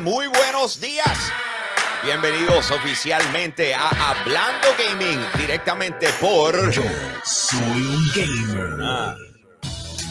Muy buenos días. Bienvenidos oficialmente a Hablando Gaming, directamente por... Yo soy un gamer. Ah.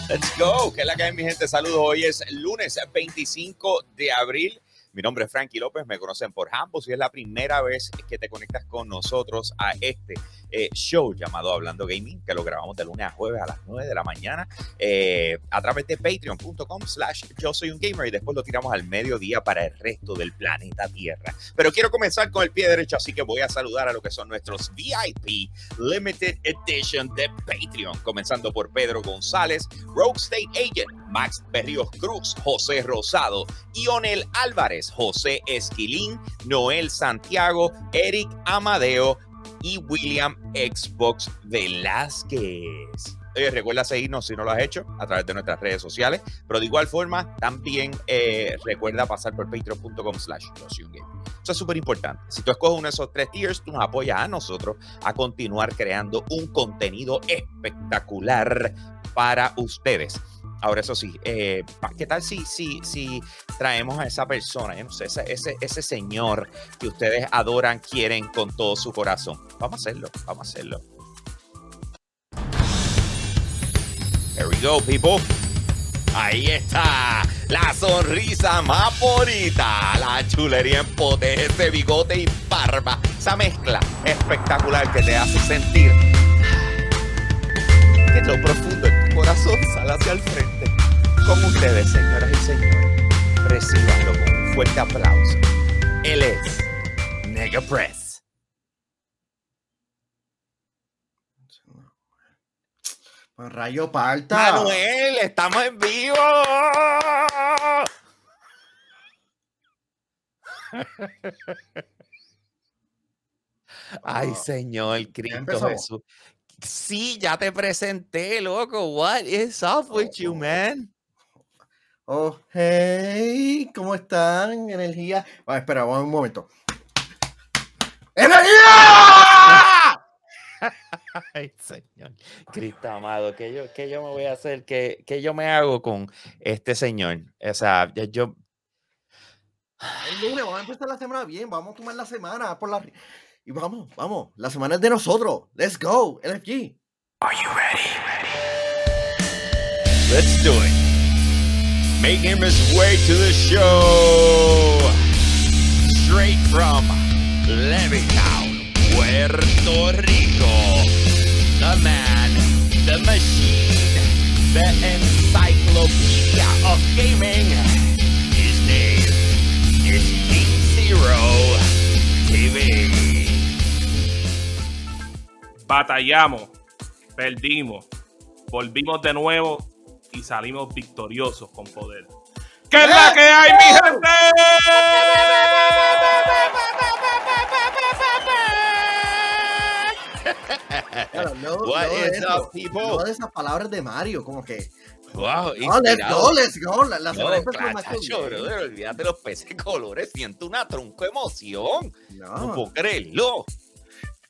Let's go. ¿Qué es la que hay, mi gente? Saludos. Hoy es lunes 25 de abril. Mi nombre es Frankie López, me conocen por ambos y es la primera vez que te conectas con nosotros a este eh, show llamado Hablando Gaming, que lo grabamos de lunes a jueves a las 9 de la mañana eh, a través de patreon.com slash yo soy un gamer y después lo tiramos al mediodía para el resto del planeta Tierra. Pero quiero comenzar con el pie derecho, así que voy a saludar a lo que son nuestros VIP Limited Edition de Patreon, comenzando por Pedro González, Rogue State Agent, Max Berrios Cruz, José Rosado, Ionel Álvarez, José Esquilín, Noel Santiago, Eric Amadeo y William Xbox Velázquez. Oye, recuerda seguirnos si no lo has hecho a través de nuestras redes sociales, pero de igual forma también eh, recuerda pasar por patreon.com slash Eso es súper importante. Si tú escoges uno de esos tres tiers, tú nos apoyas a nosotros a continuar creando un contenido espectacular para ustedes. Ahora, eso sí, eh, ¿qué tal si, si, si traemos a esa persona, ese, ese, ese señor que ustedes adoran, quieren con todo su corazón? Vamos a hacerlo, vamos a hacerlo. There we go, people. Ahí está, la sonrisa más bonita, la chulería en pote, ese bigote y barba, esa mezcla espectacular que te hace sentir que lo profundo corazón sale hacia el frente. Con ustedes, señoras y señores, recibanlo con un fuerte aplauso. Él es Nega Press. Pues rayo parta. Manuel, estamos en vivo. Ay, Señor Cristo? Jesús. Sí, ya te presenté, loco. What is up with you, man? Oh, hey, ¿cómo están? Energía. Ah, espera, vamos un momento. ¡Energía! Ay, Señor. Cristo amado, ¿qué yo, qué yo me voy a hacer? ¿Qué, qué yo me hago con este señor? O sea, yo. El lunes, vamos a empezar la semana bien. Vamos a tomar la semana por la. Y vamos, vamos. La semana es de nosotros. Let's go, LFG. Are you ready? Let's do it. Making his way to the show. Straight from Levittown, Puerto Rico. The man, the machine, the encyclopedia of gaming. His name is King Zero TV. Batallamos, perdimos, volvimos de nuevo y salimos victoriosos con poder. ¿Qué es la que hay, mi gente? Claro, no, What no is eso, up, people? no de esas palabras de Mario, como que. Wow, Oh, let's go, let's go. La, la No, olvídate los peces colores, siento una tronco emoción. No No, puedo creerlo.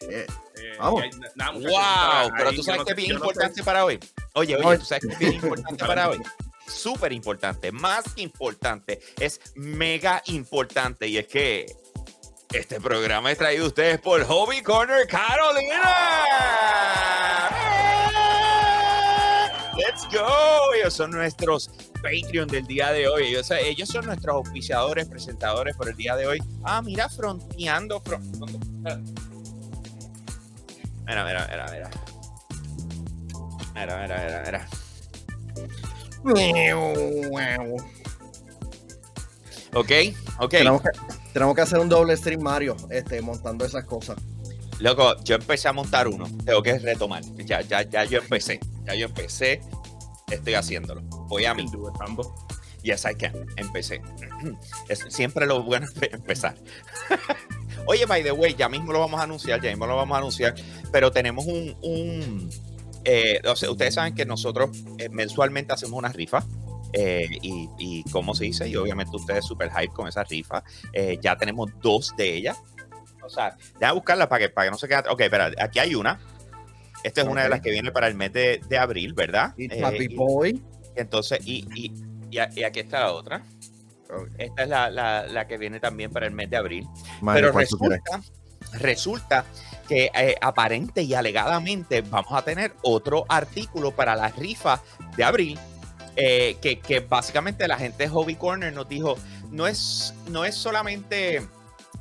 Eh, Eh, Vamos. hay- nada, Wow, pero tú sabes no que es bien yo no sé- importante para hoy. Oye, oye, tú sabes que es bien importante para hoy. Súper importante, más que importante, es mega importante. Y es que este programa es traído a ustedes por Hobby Corner Carolina. Let's go. Ellos son nuestros Patreon del día de hoy. Ellos, ellos son nuestros auspiciadores, presentadores por el día de hoy. Ah, mira, fronteando. fron- Mira, mira, mira, mira. Mira, mira, mira, mira. Ok, ok. tenemos, que, tenemos que hacer un doble stream Mario, este, montando esas cosas. Loco, yo empecé a montar uno. Tengo que retomar. Ya, ya, ya yo empecé. Ya yo empecé. Estoy haciéndolo. Voy a mí. Yes, I can. Empecé. Es siempre lo bueno es empezar. Oye, by the way, ya mismo lo vamos a anunciar, ya mismo lo vamos a anunciar, pero tenemos un, un eh, o sea, ustedes saben que nosotros eh, mensualmente hacemos una rifa. eh, y, y cómo se dice, y obviamente ustedes super hype con esa rifa. Eh, ya tenemos dos de ellas. O sea, déjame buscarla para que, para que no se quede. Ok, espera, aquí hay una. Esta es una de las que viene para el mes de, de abril, ¿verdad? Y Happy y- Boy. entonces, y, y, y aquí está la otra. Esta es la, la- la que viene también para el mes de abril. Pero resulta, resulta que eh, aparente y alegadamente vamos a tener otro artículo para la rifa de abril. eh, que, que básicamente la gente de Hobby Corner nos dijo, no es, no es solamente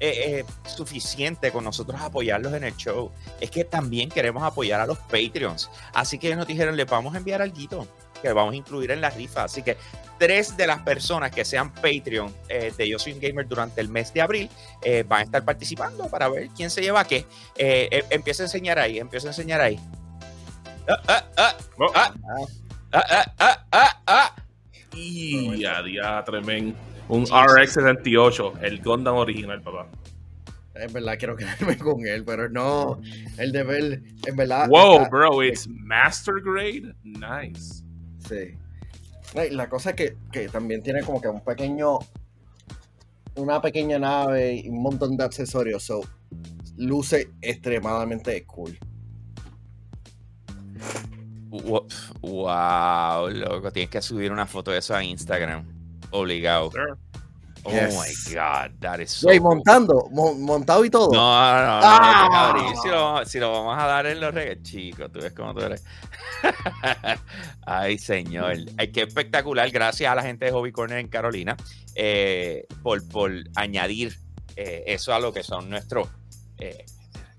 eh, suficiente con nosotros apoyarlos en el show, es que también queremos apoyar a los Patreons. Así que ellos nos dijeron, les vamos a enviar algo que vamos a incluir en la rifa. Así que tres de las personas que sean Patreon eh, de Yo Soy un Gamer durante el mes de abril eh, van a estar participando para ver quién se lleva qué. Eh, eh, empieza a enseñar ahí, empieza a enseñar ahí. Ah, ah, ah, Oh, ah, ah, ah, ah, ah, ah. y a diatre, men. Un Jesus. RX-78, el Gundam original, papá. En verdad quiero quedarme con él, pero no. El de ver, en verdad. Wow, bro, it's master grade. Nice. Sí. La cosa es que, que también tiene como que un pequeño. Una pequeña nave y un montón de accesorios. So, luce extremadamente cool. Wo- Wow, loco, tienes que subir una foto de eso a Instagram. Obligado. Sure. Oh my God, that is so cool. montando, mon- montado y todo. No, no, no, Ah. si, lo, si lo vamos a dar en los regalos, chicos, tú ves cómo tú eres. Ay, señor. Ay, qué espectacular. Gracias a la gente de Hobby Corner en Carolina eh, por, por añadir eh, eso a lo que son nuestros, eh,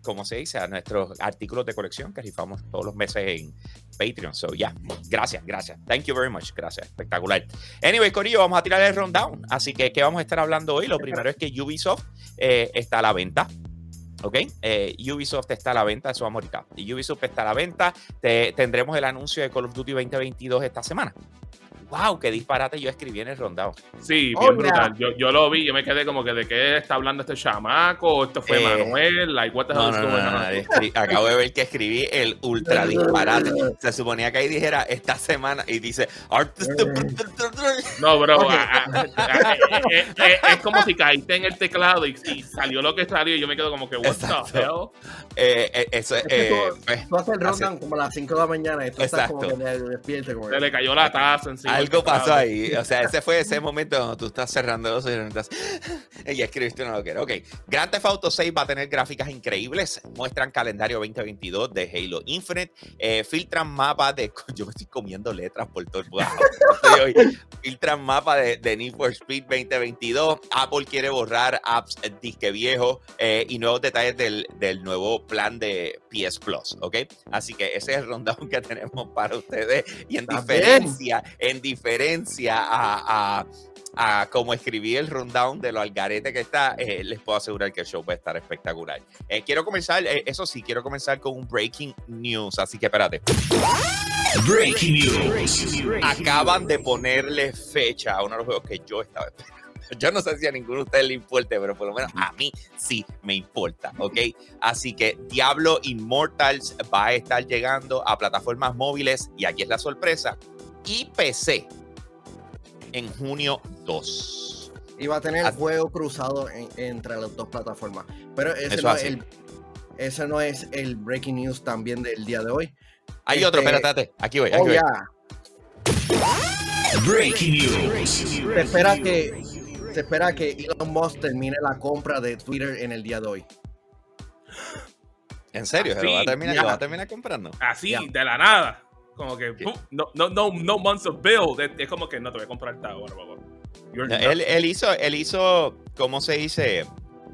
¿cómo se dice? A nuestros artículos de colección que rifamos todos los meses en Patreon. So, ya, gracias, gracias. Thank you very much. Gracias, espectacular. Anyway, Corillo, vamos a tirar el rundown. Así que, ¿qué vamos a estar hablando hoy? Lo primero es que Ubisoft eh, está a la venta. ¿Ok? Eh, Ubisoft está a la venta, eso vamos ahorita. Ubisoft está a la venta. Te- tendremos el anuncio de Call of Duty 2022 esta semana. ¡Wow! ¡Qué disparate yo escribí en el rundown! Sí, Oh, bien yeah. brutal. Yo, yo lo vi, yo me quedé como que de qué está hablando este chamaco, esto fue Eh, Manuel, like what the hell No, Acabo de ver que escribí el ultra disparate. Se suponía que ahí dijera esta semana y dice. No, bro, eh, eh, eh, es como si caíste en el teclado y, y salió lo que salió y yo me quedo como que what Exacto. the hell? Eh, eh, eso, Es que eh, tú- pues, Tú haces el rundown como a las 5 de la mañana y tú estás como que Exacto. de- despierto. Como Se le cayó la taza encima. Algo pasó ahí. O sea, ese fue ese momento donde tú estás cerrando los ojos y estás. Y escribiste una loquera. Ok. Grand Theft Auto 6 va a tener gráficas increíbles. Muestran calendario 2022 de Halo Infinite. eh, filtran mapas de. Yo me estoy comiendo letras por todo el wow. Filtran mapas de, de Need for Speed 2022. Apple quiere borrar apps eh, disque viejo eh, y nuevos detalles del, del nuevo plan de PS Plus. Ok. Así que ese es el rundown que tenemos para ustedes. Y en diferencia, en diferencia a, a, a como escribí el rundown de lo algarete que está, eh, les puedo asegurar que el show va a estar espectacular. Eh, quiero comenzar, eh, eso sí, quiero comenzar con un breaking news, así que espérate. Breaking news. Acaban de ponerle fecha a uno de los juegos que yo estaba esperando. Yo no sé si a ninguno de ustedes le importe, pero por lo menos a mí sí me importa, ¿ok? Así que Diablo Immortals va a estar llegando a plataformas móviles y aquí es la sorpresa, y PC en junio 2. Iba a tener el Así- juego cruzado en- entre las dos plataformas. Pero ese Eso no, es el, ese no es el breaking news también del día de hoy. Hay otro, Este- espérate, espérate, aquí voy, aquí Oh, voy. Breaking news. Se espera que se espera que Elon Musk termine la compra de Twitter en el día de hoy. En serio, Ah, ¿lo va a terminar, ya. lo va a terminar comprando? Así, Ya. de la nada. Como que, pum, no, no, no, no months of build. Es, es como que no te voy a comprar esta ahora, papá. No, él, él hizo, él hizo, ¿cómo se dice?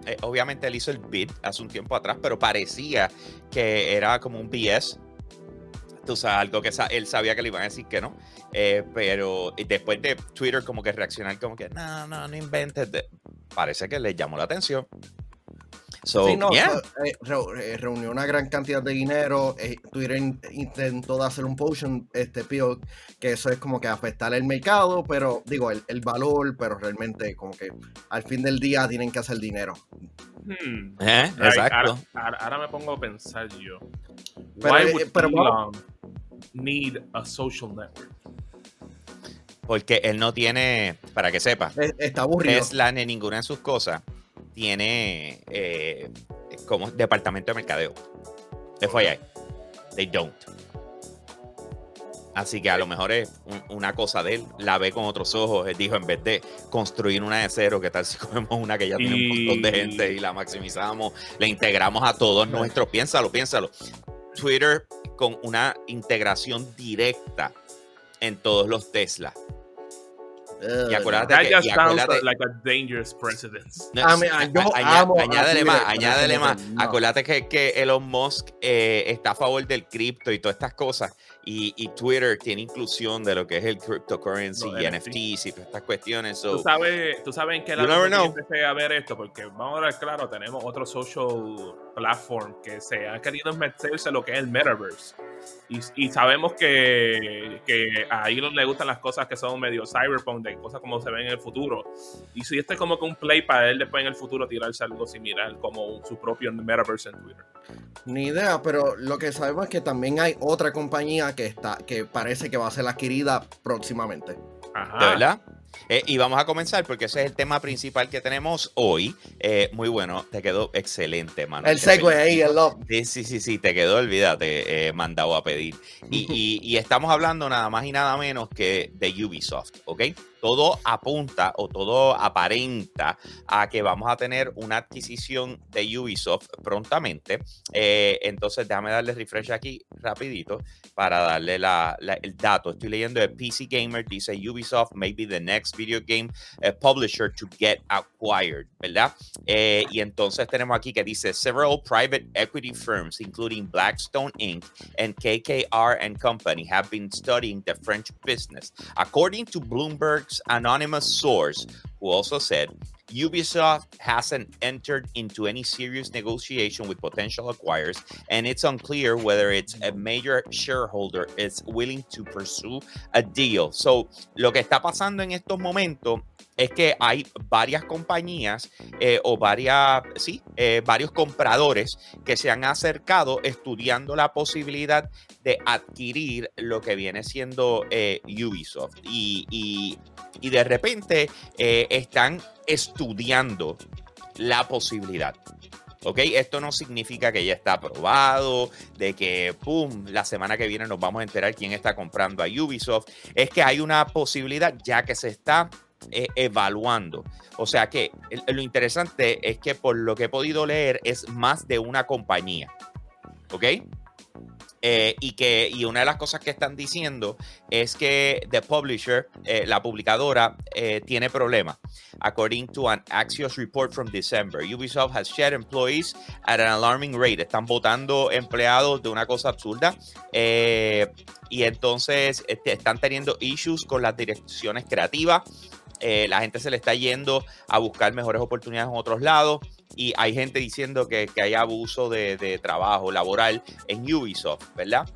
Eh, obviamente él hizo el bid hace un tiempo atrás, pero parecía que era como un BS. Tú sabes, algo que sa- él sabía que le iban a decir que no. Eh, pero después de Twitter como que reaccionar como que, no, no, no inventes. de-". Parece que le llamó la atención. So, Sí, no, yeah. so, eh, re- eh, reunió una gran cantidad de dinero. eh, Twitter in- intentó de hacer un potion, este pío, que eso es como que afectar el mercado, pero digo, el, el valor, pero realmente como que al fin del día tienen que hacer dinero. Hmm. Eh, exacto. Ahora, me pongo a pensar yo. Pero, Why would pero Elon need a social network? Porque él no tiene, para que sepa, Es- está aburrido. Tesla ni ninguna de sus cosas tiene eh, como departamento de mercadeo. FYI. They don't. Así que a lo mejor es un- una cosa de él, la ve con otros ojos. Él dijo, en vez de construir una de cero, ¿qué tal si cogemos una que ya tiene un montón de gente y la maximizamos, la integramos a todos nuestros? Piénsalo, piénsalo. Twitter con una integración directa en todos los Tesla. Y acuérdate That que- just y sounds acuérdate- like a dangerous precedence. No, A mí- yo a- aña- amo añádele más, añádele más. no. Acuérdate que, que Elon Musk eh, está a favor del cripto y todas estas cosas. Y, y Twitter tiene inclusión de lo que es el cryptocurrency Los y NFT. NFTs y todas estas cuestiones. so- Tú sabes, tú sabes en qué lado empecé a ver esto, porque vamos a ver, claro, tenemos otro social platform que se ha querido meterse lo que es el metaverse. Y, y sabemos que, que a Elon le gustan las cosas que son medio cyberpunk, de cosas como se ven en el futuro. Y si este es como que un play para él después en el futuro tirarse algo similar, como su propio metaverse en Twitter. Ni idea, pero lo que sabemos es que también hay otra compañía que está, que parece que va a ser adquirida próximamente. Ajá. ¿De verdad? Eh, y vamos a comenzar porque ese es el tema principal que tenemos hoy. Eh, muy bueno, te quedó excelente, mano. El segue ahí, el love. Sí, sí, sí, sí, te quedó, olvídate, eh, mandado a pedir. Y, y- y estamos hablando nada más y nada menos que de Ubisoft, ¿ok? Todo apunta o todo aparenta a que vamos a tener una adquisición de Ubisoft prontamente. Eh, entonces, déjame darle refresh aquí rapidito para darle la- el dato. Estoy leyendo de PC Gamer, dice Ubisoft may be the next video game eh, publisher to get acquired, ¿verdad? Eh, y entonces tenemos aquí que dice several private equity firms, including Blackstone Inc. and KKR and Company, have been studying the French business. According to Anonymous source, who also said Ubisoft hasn't entered into any serious negotiation with potential acquirers, and it's unclear whether it's a major shareholder is willing to pursue a deal. So, lo que está pasando en estos momentos es que hay varias compañías eh, o varias, sí, eh, varios compradores que se han acercado estudiando la posibilidad de adquirir lo que viene siendo eh, Ubisoft. Y, y- de repente están estudiando la posibilidad. Esto no significa que ya está aprobado, de que, ¡pum!, la semana que viene nos vamos a enterar quién está comprando a Ubisoft. Es que hay una posibilidad ya que se está eh, evaluando. O sea que lo interesante es que por lo que he podido leer es más de una compañía. ¿Ok? Eh, y que y una de las cosas que están diciendo es que the publisher, eh, la publicadora, eh, tiene problemas. According to an Axios report from December, Ubisoft has shed employees at an alarming rate. Están votando empleados de una cosa absurda. y entonces este, están teniendo issues con las direcciones creativas. Eh, la gente se le está yendo a buscar mejores oportunidades en otros lados. Y hay gente diciendo que, hay abuso de, de trabajo laboral en Ubisoft, ¿verdad?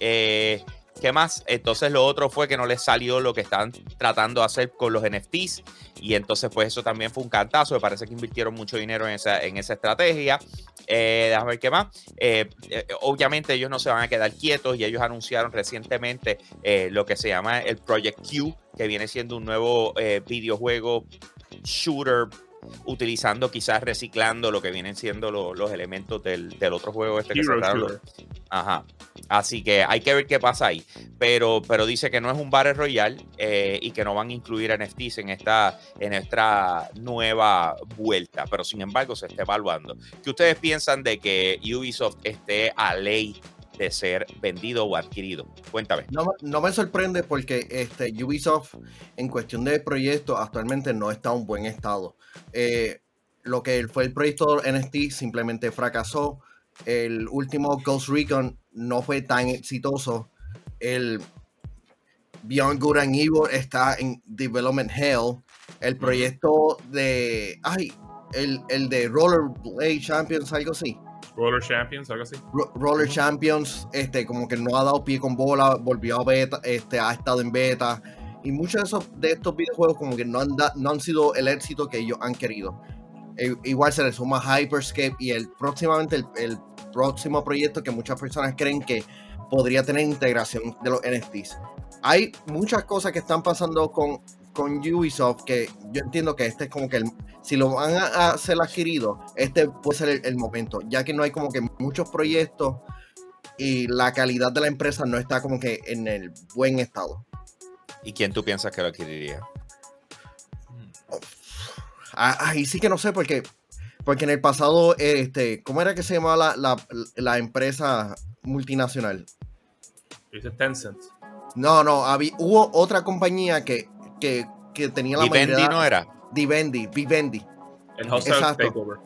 Eh, ¿Qué más? Entonces lo otro fue que no les salió lo que están tratando de hacer con los NFTs y entonces pues eso también fue un cantazo, me parece que invirtieron mucho dinero en esa, en esa estrategia. Eh, déjame ver qué más. Eh, eh, obviamente ellos no se van a quedar quietos y ellos anunciaron recientemente eh, lo que se llama el Project Q, que viene siendo un nuevo videojuego shooter utilizando quizás reciclando lo que vienen siendo lo- los elementos del, del otro juego este que Hero sacaron. shooter. Ajá. Así que hay que ver qué pasa ahí. Pero, pero dice que no es un Battle Royale eh, y que no van a incluir NFTs en esta, en esta nueva vuelta. Pero sin embargo, se está evaluando. ¿Qué ustedes piensan de que Ubisoft esté a ley de ser vendido o adquirido? Cuéntame. No, me- no me sorprende porque este, Ubisoft en cuestión de proyectos actualmente no está en buen estado. Eh, lo que fue el proyecto NFT simplemente fracasó. El último Ghost Recon no fue tan exitoso. El Beyond Good and Evil está en Development Hell. El proyecto de. Ay, el, el de Rollerblade Champions, algo así. Roller Champions, algo así. Ro- Roller Champions, este, como que no ha dado pie con bola, volvió a beta, este, ha estado en beta. Y muchos de, esos, de estos videojuegos como que no han, da- no han sido el éxito que ellos han querido. E- igual se le suma Hyperscape y el próximamente el, el próximo proyecto que muchas personas creen que podría tener integración de los NFTs. Hay muchas cosas que están pasando con, con Ubisoft que yo entiendo que este es como que el, si lo van a, ser adquirido, este puede ser el, el momento, ya que no hay como que muchos proyectos y la calidad de la empresa no está como que en el buen estado. ¿Y quién tú piensas que lo adquiriría? Ah, Ahí sí que no sé porque, porque en el pasado, este, ¿cómo era que se llamaba la, la- la empresa multinacional? Dice Tencent. No, no, había, hubo otra compañía que, que, que tenía la Vivendi mayoría- no era. Vivendi, Vivendi. El Hostile Exacto. Takeover.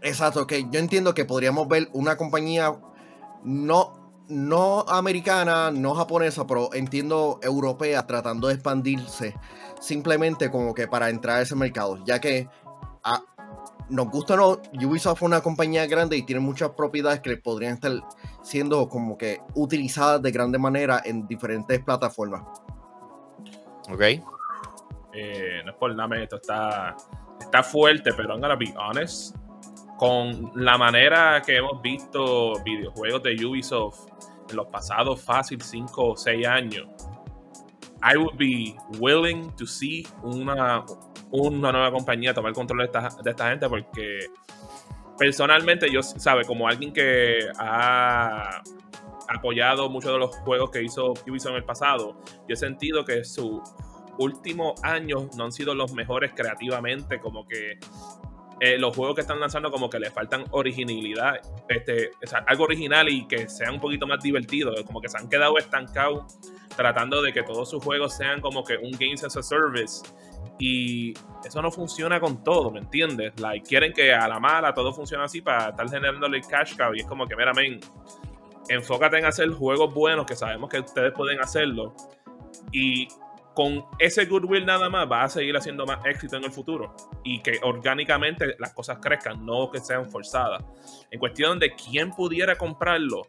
Exacto, que yo entiendo que podríamos ver una compañía no, no americana, no japonesa, pero entiendo europea tratando de expandirse simplemente como que para entrar a ese mercado, ya que nos gusta o no, Ubisoft es una compañía grande y tiene muchas propiedades que podrían estar siendo como que utilizadas de grande manera en diferentes plataformas. ¿Ok? Eh, no es por nada, esto está, está fuerte, pero I'm gonna be honest. Con la manera que hemos visto videojuegos de Ubisoft en los pasados fácil 5 o 6 años, I would be willing to see una, una nueva compañía tomar control de esta, de esta gente porque personalmente yo, sabe, como alguien que ha apoyado muchos de los juegos que hizo Ubisoft en el pasado, yo he sentido que sus últimos años no han sido los mejores creativamente, como que eh, los juegos que están lanzando como que le faltan originalidad, este, o sea, algo original y que sean un poquito más divertidos, como que se han quedado estancados tratando de que todos sus juegos sean como que un Games as a Service y eso no funciona con todo, ¿me entiendes? Like, quieren que a la mala todo funcione así para estar generándole cash cow y es como que, mira, men, enfócate en hacer juegos buenos que sabemos que ustedes pueden hacerlo y con ese goodwill nada más va a seguir haciendo más éxito en el futuro y que orgánicamente las cosas crezcan, no que sean forzadas. En cuestión de quién pudiera comprarlo,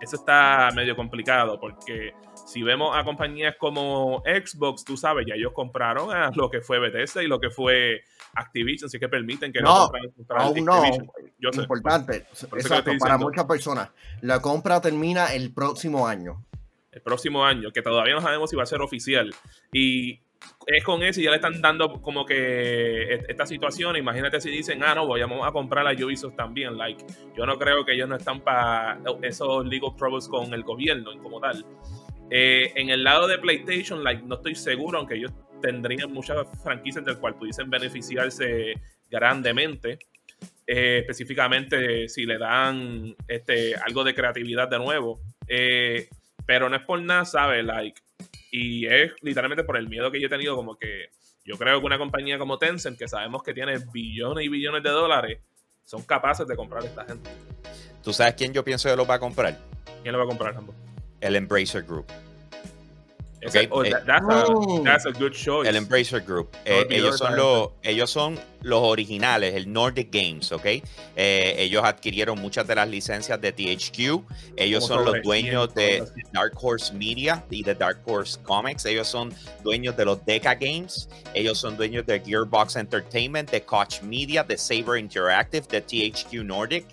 eso está medio complicado porque si vemos a compañías como Xbox, tú sabes, ya ellos compraron a lo que fue Bethesda y lo que fue Activision, así que permiten que no, No, compren- comprar Aún no. Yo sé. importante, exacto, para muchas personas. La compra termina el próximo año. el próximo año, que todavía no sabemos si va a ser oficial. Y es con eso y ya le están dando como que esta situación. Imagínate si dicen, ah, no, voy a, vamos a comprar a Ubisoft también. Like, yo no creo que ellos no están para esos legal troubles con el gobierno como tal. Eh, en el lado de PlayStation, like, no estoy seguro, aunque ellos tendrían muchas franquicias del cual pudiesen beneficiarse grandemente. Eh, específicamente si le dan este, algo de creatividad de nuevo. Eh, pero no es por nada, ¿sabes? Like, y es literalmente por el miedo que yo he tenido, como que yo creo que una compañía como Tencent, que sabemos que tiene billones y billones de dólares, son capaces de comprar a esta gente. ¿Tú sabes quién yo pienso que lo va a comprar? ¿Quién lo va a comprar, Rambo? El Embracer Group. Ese- Ok, oh, eh, that- that's, a, Mm. that's a good choice. El Embracer Group. Eh, ellos, son los, ellos son los originales, el Nordic Games, ¿ok? Eh, ellos adquirieron muchas de las licencias de THQ. Ellos son los dueños 100 de. Dark Horse Media y de Dark Horse Comics. Ellos son dueños de los Deca Games. Ellos son dueños de Gearbox Entertainment, de Koch Media, de Saber Interactive, de THQ Nordic.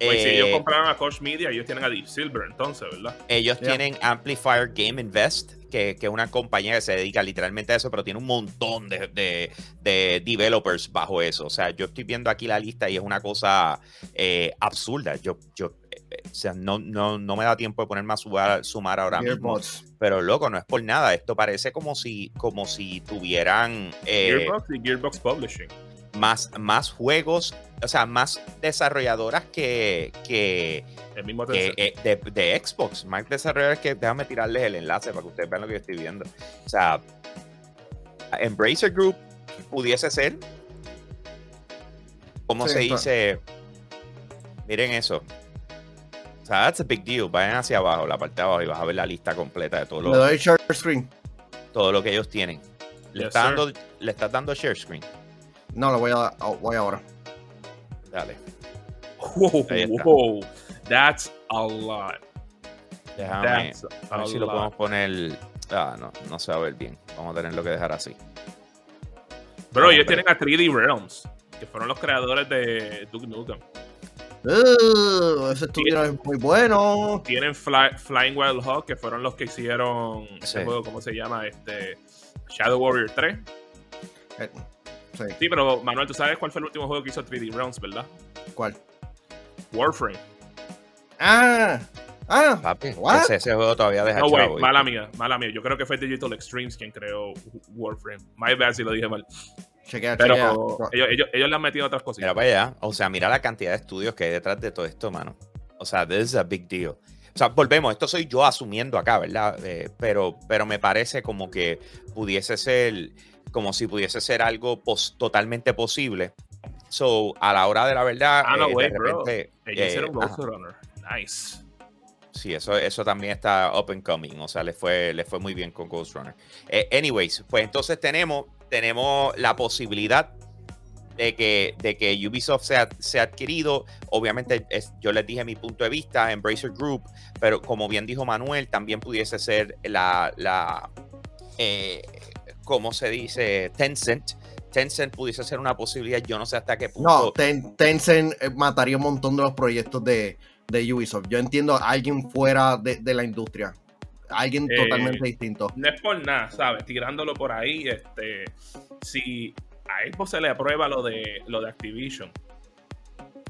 Pues si Eh, ellos compraron a Koch Media, ellos tienen a Deep Silver, entonces, ¿verdad? ellos Ya. tienen Amplifier Game Invest, que, que es una compañía que se dedica literalmente a eso, pero tiene un montón de, de- de developers bajo eso. O sea, yo estoy viendo aquí la lista y es una cosa eh, absurda. Yo, yo eh, eh, o sea, no, no, no me da tiempo de ponerme a sumar, sumar ahora mismo. Gearbox. Pero loco, no es por nada. Esto parece como si, como si tuvieran eh, Gearbox y Gearbox Publishing. Más, más juegos, o sea, más desarrolladoras que, que, El mismo que, eh, de, de Xbox, más desarrolladores que déjame tirarles el enlace para que ustedes vean lo que yo estoy viendo. O sea, Embracer Group pudiese ser, ¿cómo Sí, se está. dice? Miren eso. O sea, that's a big deal. Vayan hacia abajo, la parte de abajo, y vas a ver la lista completa de todo Le lo, doy share screen. todo lo que ellos tienen. Le, Yes, está dando, le estás dando share screen. No, lo voy a dar. oh, voy ahora. Dale. Wow, wow, that's a lot. Déjame. That's A a ver si lo podemos poner. Ah, no, no se va a ver bien. Vamos a tenerlo que dejar así. Bro, ellos tienen a 3D Realms, que fueron los creadores de Duke Nukem. Uh, ese estudio es muy bueno. Tienen Fly- Flying Wild Hog, que fueron los que hicieron Sí. ese juego, ¿cómo se llama? Este Shadow Warrior 3. Eh, Sí, Sí, pero Manuel, tú sabes cuál fue el último juego que hizo 3D Realms, ¿verdad? ¿cuál? Warframe. Ah, ah, Papi, What? ese, ese juego todavía deja No, güey, mala mía, mala mía. Yo creo que fue Digital Extremes quien creó Warframe. My bad si lo dije mal. chequea, Pero chequea. ellos, ellos, ellos le han metido otras Mira cositas. para allá. O sea, mira la cantidad de estudios que hay detrás de todo esto, mano. O sea, this is a big deal. O sea, volvemos, esto soy yo asumiendo acá, ¿verdad? Eh, pero, pero me parece como que pudiese ser, como si pudiese ser algo pos- totalmente posible. So, a la hora de la verdad, Ah, no, eh, güey, de bro. repente, eh, hicieron Runner. Nice. Sí, eso, eso también está up and coming. O sea, le fue, le fue muy bien con Ghost Runner. Eh, anyways, pues entonces tenemos, tenemos la posibilidad de que, de que Ubisoft sea, sea adquirido. Obviamente, es- yo les dije mi punto de vista, Embracer Group, pero como bien dijo Manuel, también pudiese ser la, la eh, ¿cómo se dice? Tencent. Tencent pudiese ser una posibilidad. Yo no sé hasta qué punto. No, Ten- Tencent eh, mataría un montón de los proyectos de, de Ubisoft. Yo entiendo a alguien fuera de, de la industria. Alguien Eh, totalmente distinto. No es por nada, ¿sabes? Tirándolo por ahí, este, si a Xbox se le aprueba lo de lo de Activision.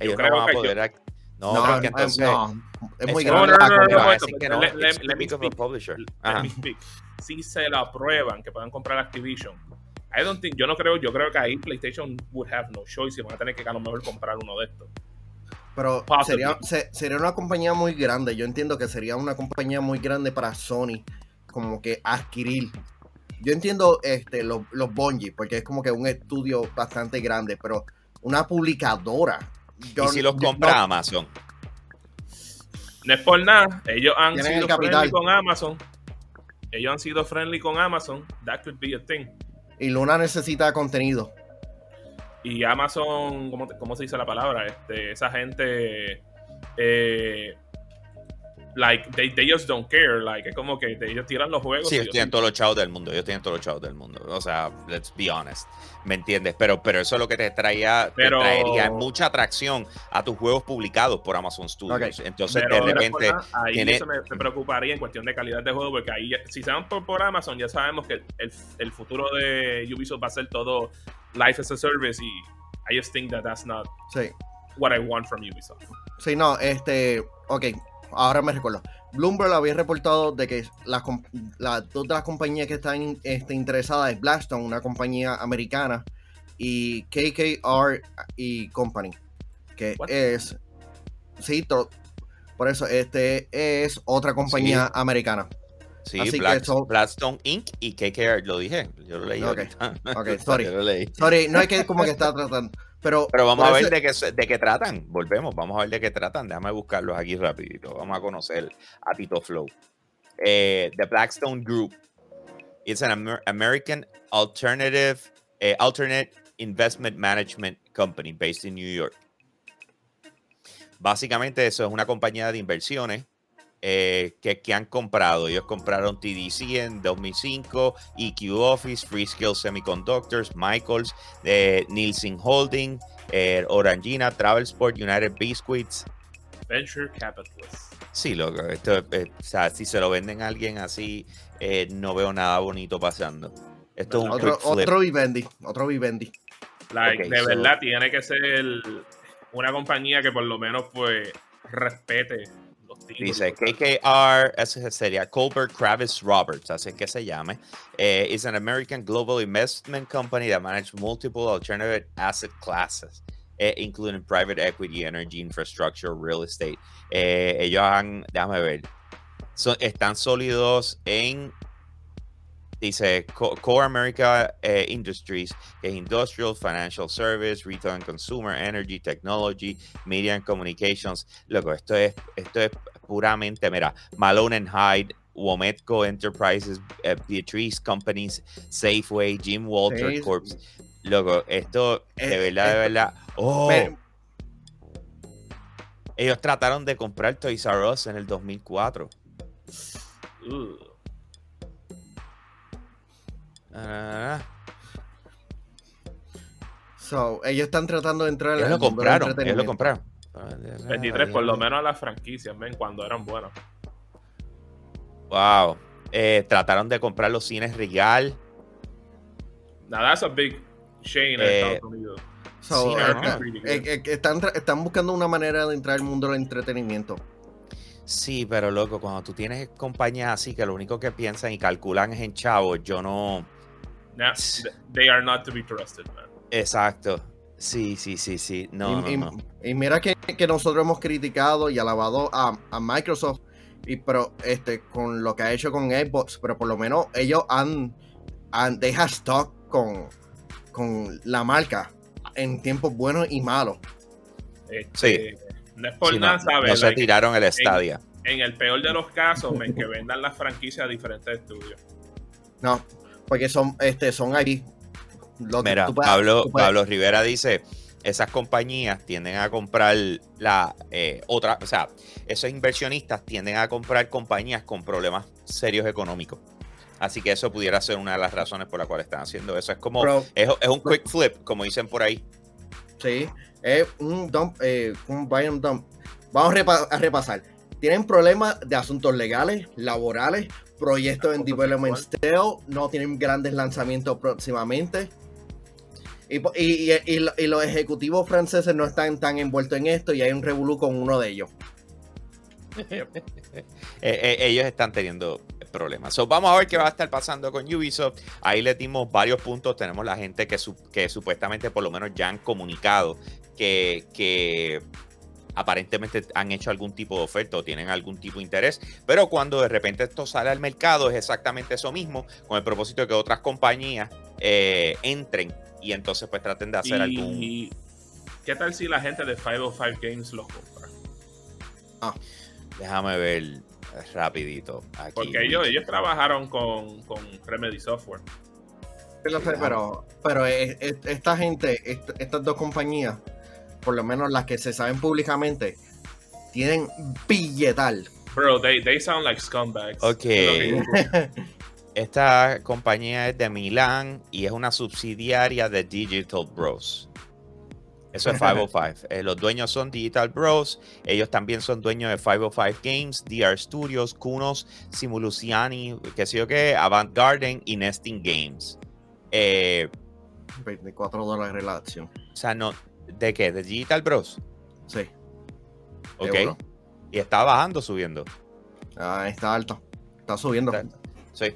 ellos no creo van a yo- poder. act- No, No, porque eh, entonces. no, es muy grande no, no, no, compra. va a momento, decir que pero no, Si se lo aprueban que puedan comprar Activision, I don't think, yo no creo, yo creo que ahí PlayStation would have no choice y van a tener que a lo mejor comprar uno de estos. Pero sería, se- sería una compañía muy grande. Yo entiendo que sería una compañía muy grande para Sony, como que adquirir. Yo entiendo este, los, los Bungie, porque es como que un estudio bastante grande, pero una publicadora. yo- y si los compra no, Amazon. No es por nada, ellos han sido el capital. con Amazon. Ellos han sido friendly con Amazon. That could be a thing. y Luna necesita contenido. Y Amazon, ¿cómo, se dice la palabra? Este, esa gente, eh, like, they, they just don't care. Like, es como que ellos tiran los juegos. Sí, ellos tienen todos los chavos del mundo. Ellos tienen todos los chavos del mundo. O sea, let's be honest. ¿Me entiendes? Pero, pero eso es lo que te traía, Pero- te traería mucha atracción a tus juegos publicados por Amazon Studios. Ok. Entonces, pero de repente, nada, ahí tiene- eso me, me preocuparía en cuestión de calidad de juego, porque ahí, si se van por, por Amazon, ya sabemos que el, el futuro de Ubisoft va a ser todo Life as a Service y I just think that that's not Sí. what I want from Ubisoft. Sí, no, este, ok, ahora me recuerdo. Bloomberg había reportado de que las las dos de las compañías que están este, interesadas es Blackstone, una compañía americana, y KKR y Company, que What? es, sí, por eso, este es otra compañía Sí. americana. sí, Así que Blackstone Inc. y KKR, lo dije. Yo lo leí. Ok. ahorita. Ok, sorry. Yo lo leí. Sorry, no es que como que está tratando, pero... Pero vamos a ver de qué, de qué tratan. Volvemos, vamos a ver de qué tratan. Déjame buscarlos aquí rapidito. Vamos a conocer a Tito Flow. Eh, the Blackstone Group. It's an Amer- American alternative, eh, alternate investment management company based in New York. Básicamente eso es una compañía de inversiones eh, que, que han comprado. Ellos compraron TDC en 2005, EQ Office, Freescale Semiconductors, Michaels, eh, Nielsen Holding, eh, Orangina, Travelsport, United Biscuits. Venture Capitalist. Sí, loco, esto, eh, o sea, si se lo venden a alguien así, eh, no veo nada bonito pasando. Esto es un Otro, Vivendi, otro Vivendi. Like, de so- verdad, tiene que ser una compañía que por lo menos pues respete. Dice KKR, ese sería Colbert Kravis Roberts, así que se llame. Eh, is an American global investment company that manages multiple alternative asset classes, eh, including private equity, energy, infrastructure, real estate. Eh, ellos han, déjame ver, son- están sólidos en, dice Co- Core America eh, Industries, que es Industrial, Financial Service, Retail and Consumer, Energy, Technology, Media and Communications. Loco, esto es, esto es puramente, mira, Malone and Hyde, Wometco Enterprises, eh, Beatrice Companies, Safeway, Jim Walter Sí. Corps. Loco, esto de Eh, verdad, de esto- verdad. Oh, ellos trataron de comprar Toys R Us en el 2004. Ugh. Ah, So, ellos están tratando de entrar ellos al lo compraron, ellos lo compraron. 23, por lo menos a las franquicias, ven, cuando eran buenas. Wow. Eh, trataron de comprar los cines Regal. Now, that's a big chain en Eh, Estados Unidos. So, Sí, no, eh, no. están, buscando una manera de entrar al mundo del entretenimiento. Sí, pero loco, cuando tú tienes compañías así que lo único que piensan y calculan es en chavos, yo no. They are not to be trusted, man. Exacto. Sí, sí, sí, sí. No, y, y- no, no. y mira que, que nosotros hemos criticado y alabado a, a Microsoft, y, pero este, con lo que ha hecho con Xbox, pero por lo menos ellos han, han they have stock con, con la marca en tiempos buenos y malos. Este, No es por Sí, no, nada, ¿sabes? no se Like, tiraron el Stadia. en el peor de los casos, men, que vendan las franquicias a diferentes estudios. No, porque son, este, son ahí. Lo que Mira, tú puedes- Pablo, tú puedes- Pablo Rivera dice, esas compañías tienden a comprar la eh, otra, o sea, esos inversionistas tienden a comprar compañías con problemas serios económicos. Así que eso pudiera ser una de las razones por las cuales están haciendo eso. Es como, Pero- es, es un quick flip, como dicen por ahí. Sí, es un dump, eh, un buy and dump. Vamos a, repa- a repasar. Tienen problemas de asuntos legales, laborales, proyectos en development no tienen grandes lanzamientos próximamente. Y, y- y- y lo- y los ejecutivos franceses no están tan envueltos en esto y hay un revolú con uno de ellos. Eh, eh, ellos están teniendo problemas. Vamos a ver qué va a estar pasando con Ubisoft. Ahí le dimos varios puntos. Tenemos la gente que, su- que supuestamente por lo menos ya han comunicado que, que aparentemente han hecho algún tipo de oferta o tienen algún tipo de interés. Pero cuando de repente esto sale al mercado es exactamente eso mismo, con el propósito de que otras compañías eh, entren y entonces pues traten de hacer algún... Y ¿qué tal si la gente de 505 Games los compra? Déjame ver rapidito. Aquí. Porque ellos, ellos trabajaron con, con Remedy Software. Pero, pero, pero es- es- esta gente, est- estas dos compañías, por lo menos las que se saben públicamente, tienen billetal. Bro, they, they sound like scumbags. Ok. Esta compañía es de Milán y es una subsidiaria de Digital Bros. Eso es 505. Eh, los dueños son Digital Bros. Ellos también son dueños de 505 Games, DR Studios, Kunos, Simulusiani, qué sé yo qué, Avant Garden y Nesting Games. Eh, 24 dólares la acción. o sea, no, ¿de qué? ¿De Digital Bros? Sí. Ok. Euro. Y está bajando, subiendo. Ah, está alto. Está subiendo. Está- Sí.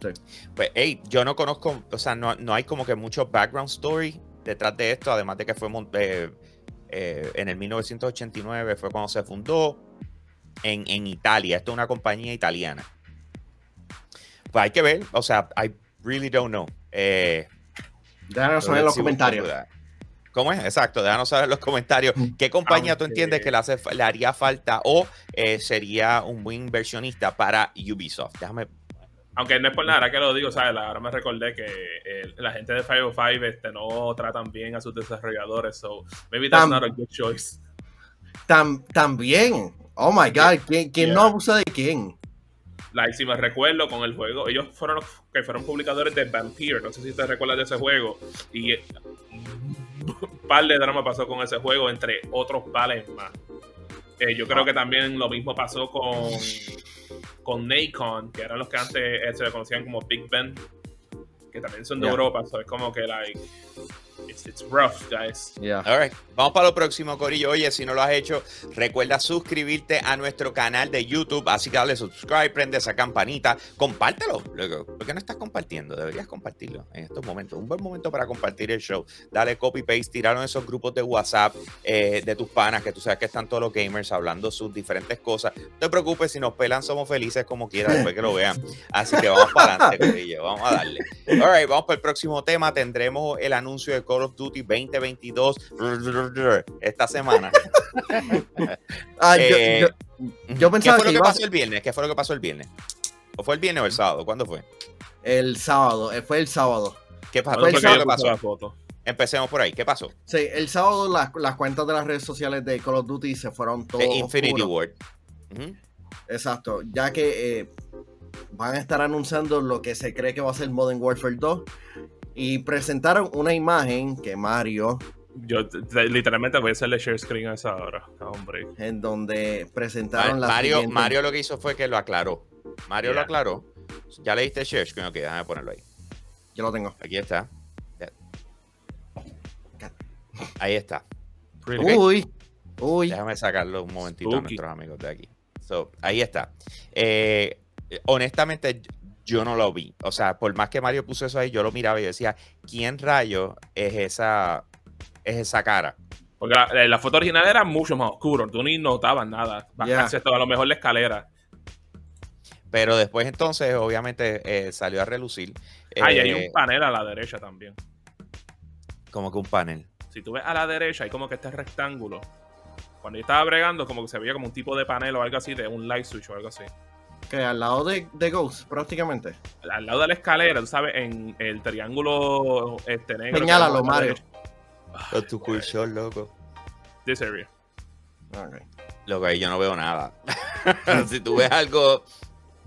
Sí. Pues, hey, yo no conozco, o sea, no, no hay como que mucho background story detrás de esto, además de que fue eh, eh, en el 1989, fue cuando se fundó en, en Italia. Esto es una compañía italiana. Pues hay que ver, o sea, I really don't know. Eh, Déjanos saber en los comentarios. ¿Cómo es? Exacto, déjanos saber en los comentarios qué compañía tú Aunque- entiendes que le, hace, le haría falta o eh, sería un buen inversionista para Ubisoft. Déjame Aunque no es por nada, ahora que lo digo, ¿sabes? Ahora me recordé que eh, la gente de 505 este, no tratan bien a sus desarrolladores, so maybe that's Tam- not a good choice. Tam- también. Oh my god, ¿quién, quién no abusa de quién? Like, si me recuerdo con el juego, ellos fueron los que fueron publicadores de Vampire, no sé si te recuerdas de ese juego, y eh, un par de drama pasó con ese juego, entre otros pales más. Eh, yo creo que también lo mismo pasó con, con Nacon, que eran los que antes se le conocían como Big Ben, que también son de Yeah. Europa, so es como que, like, it's, it's rough, guys. Yeah. All right. Vamos para lo próximo, Corillo. Oye, si no lo has hecho, recuerda suscribirte a nuestro canal de YouTube. Así que dale subscribe, prende esa campanita, compártelo. Luego, ¿por qué no estás compartiendo? Deberías compartirlo en estos momentos. Un buen momento para compartir el show. Dale copy paste, tirarlo en esos grupos de WhatsApp eh, de tus panas, que tú sabes que están todos los gamers hablando sus diferentes cosas. No te preocupes, si nos pelan, somos felices como quiera después que lo vean. Así que vamos para adelante, Corillo. Vamos a darle. All right, vamos para el próximo tema. Tendremos el anuncio de Call of Duty 2022 esta semana. Ah, yo- Eh, yo, yo pensaba ¿Qué fue que lo que a pasó el viernes? ¿Qué fue lo que pasó el viernes? ¿O fue el viernes o el sábado? ¿Cuándo fue? el sábado, eh, fue el sábado. ¿Qué, pa- ¿Cuándo qué pasó? la foto? Empecemos por ahí. ¿Qué pasó? Sí, el sábado las, las cuentas de las redes sociales de Call of Duty se fueron todos. De Infinity oscuros. Ward. Ujú. Exacto, ya que eh, van a estar anunciando lo que se cree que va a ser Modern Warfare 2 y presentaron una imagen que Mario, Yo literalmente voy a hacerle share screen a esa hora. Hombre. en donde presentaron la Mario, siguiente- Mario lo que hizo fue que lo aclaró. Mario lo aclaró. Ya le diste share screen. Ok, déjame ponerlo ahí. Yo lo tengo. Aquí está. Ahí está. Uy, uy. Déjame sacarlo un momentito a nuestros amigos de aquí. So, ahí está. Eh, honestamente, yo no lo vi. O sea, por más que Mario puso eso ahí, yo lo miraba y decía, ¿quién rayo es esa, es esa cara? Porque la, la foto original era mucho más oscuro. Tú ni notabas nada. Bajarse todo, a lo mejor la escalera. Pero después entonces, obviamente, eh, salió a relucir. Ah, y hay eh, un panel a la derecha también. Como que un panel. Si tú ves a la derecha, hay como que este rectángulo. Cuando yo estaba bregando, como que se veía como un tipo de panel o algo así, de un light switch o algo así. Que al lado de, de Ghost, prácticamente. Al, al lado de la escalera, tú sabes, en el triángulo este negro. Señálalo, Mario. Con tu cool shot, loco. This area. Ok. Loco, ahí yo no veo nada. si tú ves algo,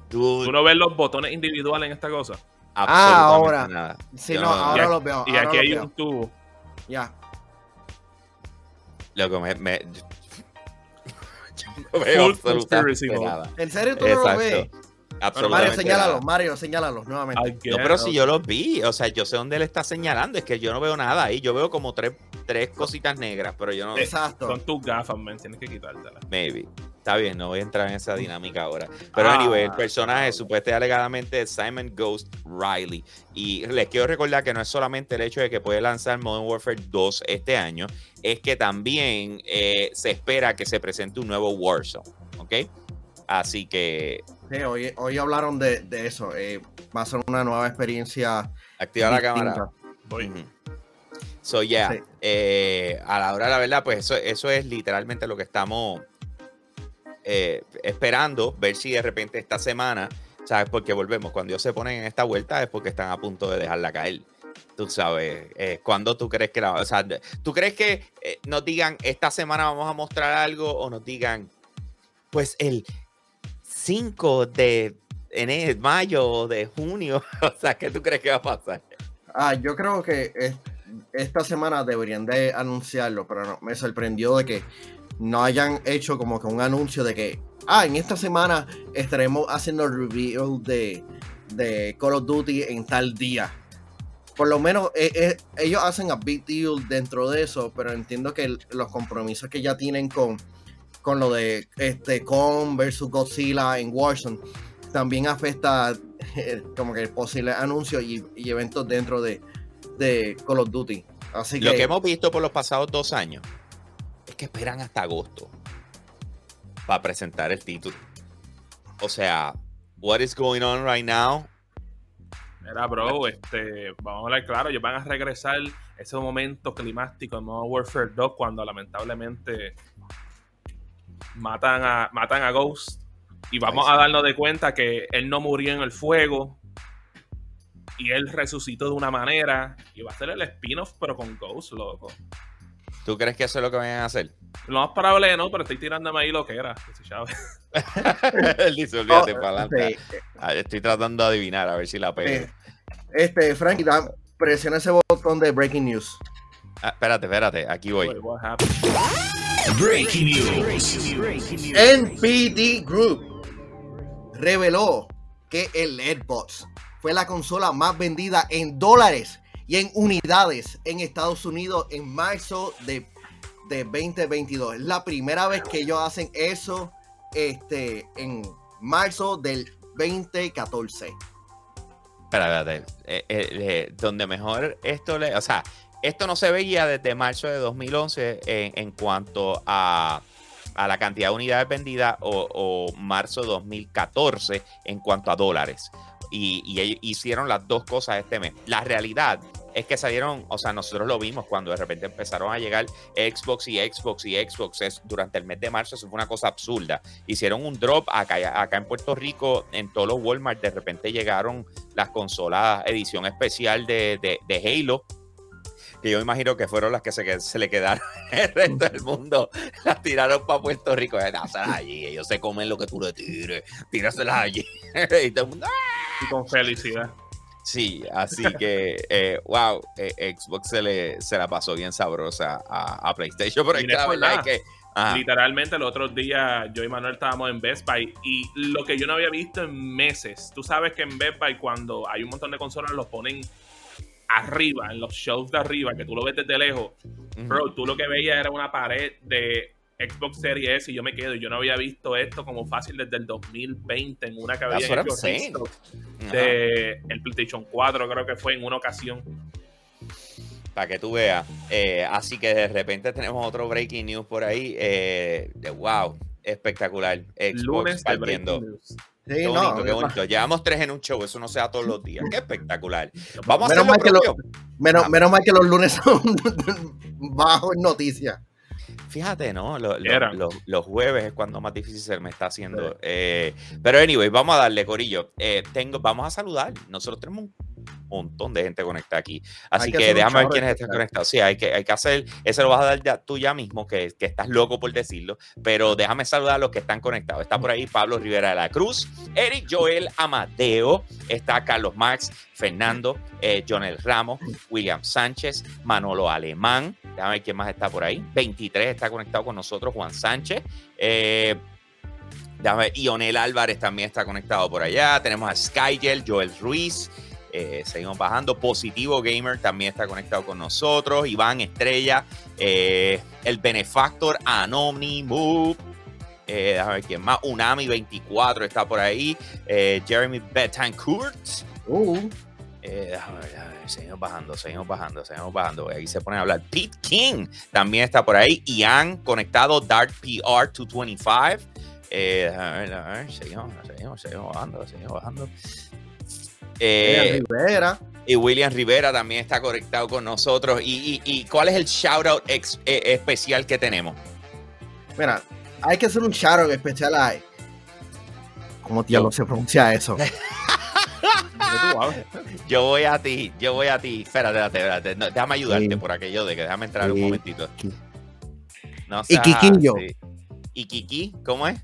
tú. Tú no ves los botones individuales en esta cosa. absolutamente ahora. Nada. Sí, Yo no, ahora los veo. Y ahora aquí hay veo. un tubo. Ya. Loco, me. no veo Full absolutamente conspiracy mode. nada. ¿En serio tú no lo ves? Exacto. Mario, Absolutamente señálalo, nada. Mario, señálalo nuevamente. No, pero si yo los vi, o sea, yo sé dónde él está señalando, es que yo no veo nada ahí, yo veo como tres, tres cositas negras, pero yo no, Exacto. Son tus gafas, man. Tienes que quitártelas. maybe. Está bien, no voy a entrar en esa dinámica ahora. Pero Ah. anyway, el personaje supuestamente alegadamente es Simon Ghost Riley. Y les quiero recordar que no es solamente el hecho de que puede lanzar Modern Warfare 2 este año, es que también eh, se espera que se presente un nuevo Warzone, ¿ok? Así que Sí, hoy, hoy hablaron de, de eso. eh, va a ser una nueva experiencia. activa la cámara. Voy. Ujú. So, yeah, Sí. eh, a la hora de la verdad, pues eso, eso es literalmente lo que estamos eh, esperando, ver si de repente esta semana, ¿sabes? Porque volvemos, cuando ellos se ponen en esta vuelta es porque están a punto de dejarla caer. Tú sabes, eh, cuando tú crees que la. O sea, ¿tú crees que eh, nos digan esta semana vamos a mostrar algo o nos digan, pues el 5 de enero, mayo o de junio? o sea, ¿qué tú crees que va a pasar? Ah, yo creo que es- esta semana deberían de anunciarlo, pero no, me sorprendió de que no hayan hecho como que un anuncio de que, ah, en esta semana estaremos haciendo el reveal de, de Call of Duty en tal día. Por lo menos eh, eh, ellos hacen a big deal dentro de eso, pero entiendo que el- los compromisos que ya tienen con, con lo de este Kong versus Godzilla en Warzone también afecta eh, como que el posible anuncio y, y eventos dentro de, de Call of Duty. Así Lo que, que hemos visto por los pasados dos años que esperan hasta agosto para presentar el título. O sea, what is going on right now? Mira, bro, este, vamos a hablar claro, ellos van a regresar ese momento climático en Modern Warfare 2 cuando lamentablemente matan a, matan a Ghost y vamos a darnos de cuenta que él no murió en el fuego y él resucitó de una manera y va a ser el spin-off pero con Ghost, loco. ¿Tú crees que eso es lo que vayan a hacer? Lo más probable no, pero estoy tirándome ahí lo que era. Él dice, olvídate, Oh, para adelante. este, Ah, Estoy tratando de adivinar a ver si la pego. eh, este, Frankie, da- presiona ese botón de Breaking News. Ah, espérate, espérate, aquí voy. Breaking news. NPD Group reveló que el Xbox fue la consola más vendida en dólares y en unidades en Estados Unidos en marzo de, de 2022. Es la primera vez que ellos hacen eso este, en marzo del 2014. Espera, espérate. Eh, eh, donde mejor esto le. O sea, esto no se veía desde marzo de 2011 en, en cuanto a, a la cantidad de unidades vendidas o, o marzo de 2014 en cuanto a dólares. Y, y hicieron las dos cosas este mes. La realidad es que salieron, o sea, nosotros lo vimos cuando de repente empezaron a llegar Xbox y Xbox y Xbox es, durante el mes de marzo. Eso fue una cosa absurda. Hicieron un drop acá, acá en Puerto Rico, en todos los Walmart. De repente llegaron las consolas edición especial de, de, de Halo. Que yo imagino que fueron las que se, que- se le quedaron el resto del mundo. Las tiraron para Puerto Rico. Eh, dáselas allí. Ellos se comen lo que tú le tires. Tíraselas allí. y todo el mundo, "Ah". Y con felicidad. Sí, así que, eh, wow, eh, Xbox se, le, se la pasó bien sabrosa a, a PlayStation. Pero es que la verdad es que. ajá, Literalmente, el otro día yo y Manuel estábamos en Best Buy y lo que yo no había visto en meses. Tú sabes que en Best Buy, cuando hay un montón de consolas, los ponen arriba, en los shelves de arriba, que tú lo ves desde lejos. ujú. Bro, tú lo que veías era una pared de Xbox Series S y yo me quedo. y Yo no había visto esto como fácil desde el 2020 en una Ajá. de el PlayStation 4, creo que fue en una ocasión. Para que tú veas. Eh, así que de repente tenemos otro breaking news por ahí. eh, de, wow, espectacular. Xbox Lunes partiendo. Sí, Qué no, bonito, qué bonito. Llevamos tres en un show, eso no se da todos los días. Qué espectacular. Vamos a Menos hacer lo. Menos, Ah. menos mal que los lunes son bajo en noticias. Fíjate, ¿no? Lo- lo- Eran. lo- los jueves es cuando más difícil se me está haciendo. Eh, pero anyway, vamos a darle, Corillo. Eh, tengo, vamos a saludar. Nosotros tenemos un montón de gente conectada aquí. Así que déjame ver quiénes están conectados. Sí, hay que, hay que hacer, eso lo vas a dar ya, tú ya mismo, que, que estás loco por decirlo. Pero déjame saludar a los que están conectados. Está por ahí Pablo Rivera de la Cruz, Eric Joel Amadeo, está Carlos Max, Fernando, eh, Jonel Ramos, William Sánchez, Manolo Alemán. Déjame ver quién más está por ahí. 23 está conectado con nosotros, Juan Sánchez. Eh, déjame ver, Ionel Álvarez también está conectado por allá. Tenemos a Skygel, Joel Ruiz. Eh, seguimos bajando. Positivo Gamer también está conectado con nosotros. Iván Estrella, eh, el Benefactor Anonymous. Eh, déjame ver quién más. Unami24 está por ahí. Eh, Jeremy Betancourt. Uh, déjame ver, déjame ver, seguimos bajando, seguimos bajando, seguimos bajando. Ahí se pone a hablar. Pete King también está por ahí. Ian conectado, Dart PR 225. Eh, déjame ver, déjame ver, seguimos, seguimos, seguimos bajando, seguimos bajando. Eh, Rivera. y William Rivera también está conectado con nosotros. ¿Y, y, y cuál es el shout out especial que tenemos? Mira, hay que hacer un shout especial a. ¿Cómo diablos se pronuncia eso? Yo voy a ti, yo voy a ti. Espérate, espérate, espérate. No, déjame ayudarte Sí. por aquello de que déjame entrar un momentito. No Iquiquillo. sí. Iquiqui, ¿cómo es?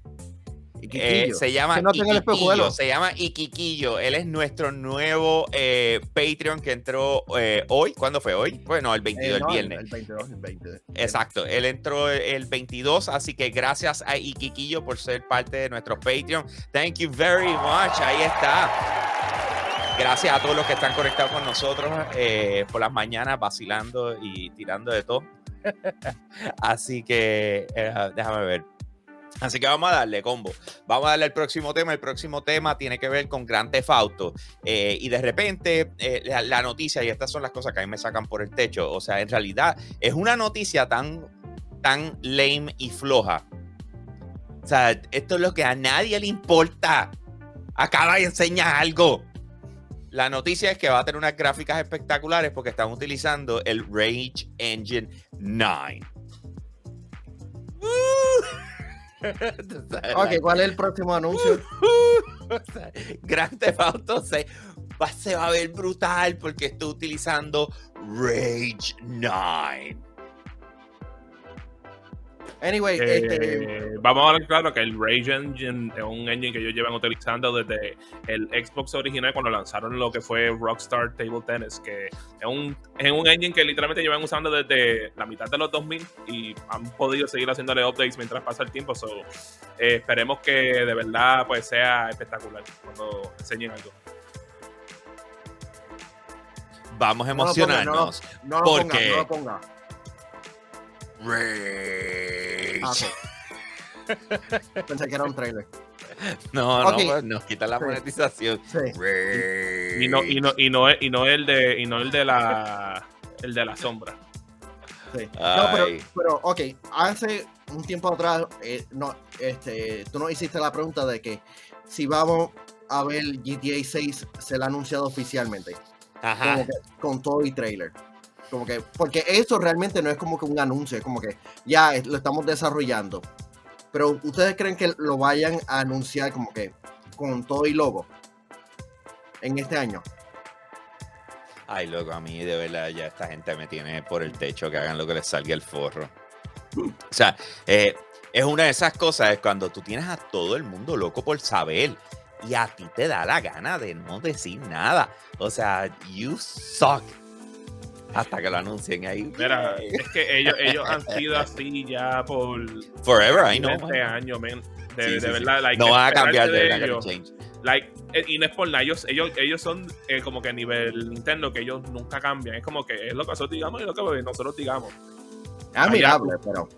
Eh, se llama no Iquiquillo, se llama Iquiquillo. Él es nuestro nuevo eh, Patreon que entró eh, hoy. ¿Cuándo fue hoy? Bueno, el 22, Eh, no, el viernes. El 22, el 20. Exacto, él entró el 22, así que gracias a Iquiquillo por ser parte de nuestro Patreon. Thank you very much, ahí está. Gracias a todos los que están conectados con nosotros eh, por las mañanas, vacilando y tirando de todo. así que eh, déjame ver. Así que vamos a darle combo. Vamos a darle al próximo tema. El próximo tema tiene que ver con Gran Theft Auto. Eh, y de repente, eh, la, la noticia, y estas son las cosas que a mí me sacan por el techo. O sea, en realidad es una noticia tan, tan lame y floja. O sea, esto es lo que a nadie le importa. Acaba y enseña algo. La noticia es que va a tener unas gráficas espectaculares porque están utilizando el Rage Engine 9. Ok, ¿cuál es el próximo anuncio? o sea, Grand Theft Auto 6 va- se va a ver brutal porque está utilizando Rage 9. Anyway, este. Eh, vamos a hablar claro que el Rage Engine es un engine que ellos llevan utilizando desde el Xbox original cuando lanzaron lo que fue Rockstar Table Tennis, que es un, es un engine que literalmente llevan usando desde la mitad de los 2000 y han podido seguir haciéndole updates mientras pasa el tiempo. So, eh, esperemos que de verdad pues sea espectacular cuando enseñen algo. Vamos a No lo ponga, emocionarnos. No lo ¿Por ponga, qué? no lo ponga. Rage. Ah. Pensé que era un trailer. No, no, pues, nos quita la Sí. monetización. Sí. Rage. Y no, y no, y no, y no el de, y no el de la el de la sombra. Sí. No, pero, pero, ok, hace un tiempo atrás, eh, no, este, tú nos hiciste la pregunta de que si vamos a ver GTA 6, se la ha anunciado oficialmente, Ajá. que con todo y trailer. Como que, porque eso realmente no es como que un anuncio, es como que ya lo estamos desarrollando. Pero ustedes creen que lo vayan a anunciar como que con todo y logo en este año. Ay, loco, a mí de verdad ya esta gente me tiene por el techo que hagan lo que les salga el forro. O sea, eh, es una de esas cosas, es cuando tú tienes a todo el mundo loco por saber y a ti te da la gana de no decir nada. O sea, you suck. Hasta que lo anuncien ahí. Mira, es que ellos, ellos han sido así ya por Forever, I know. este año, man. De, Sí, de sí, sí. verdad, like, No van a cambiar de de verdad, ellos, change. like, eh, y no es por nada, ellos, ellos, ellos son eh, como que a nivel Nintendo que ellos nunca cambian. Es como que es lo que nosotros digamos y lo que nosotros digamos. Es admirable, pero.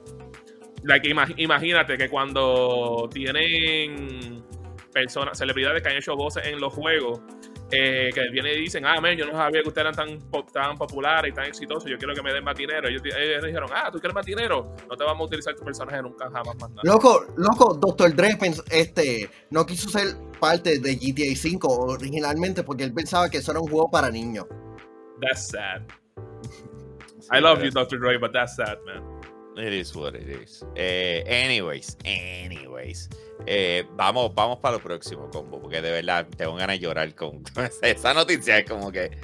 like, imag- imagínate que cuando tienen personas, celebridades que han hecho voces en los juegos, eh, que vienen y dicen, ah, man, yo no sabía que ustedes eran tan, tan populares y tan exitosos, yo quiero que me den más dinero. Ellos, ellos dijeron, ah, tú quieres más dinero, no te vamos a utilizar tu personaje nunca jamás más nada. Loco, loco, Dr. Dre este, no quiso ser parte de GTA V originalmente porque él pensaba que eso era un juego para niños. That's sad. I love you, Dr. Dre, but that's sad, man. It is what it is. Eh, anyways, anyways. Eh, vamos, vamos para lo próximo, combo, porque de verdad tengo ganas de llorar con, esa- noticia. Es como que,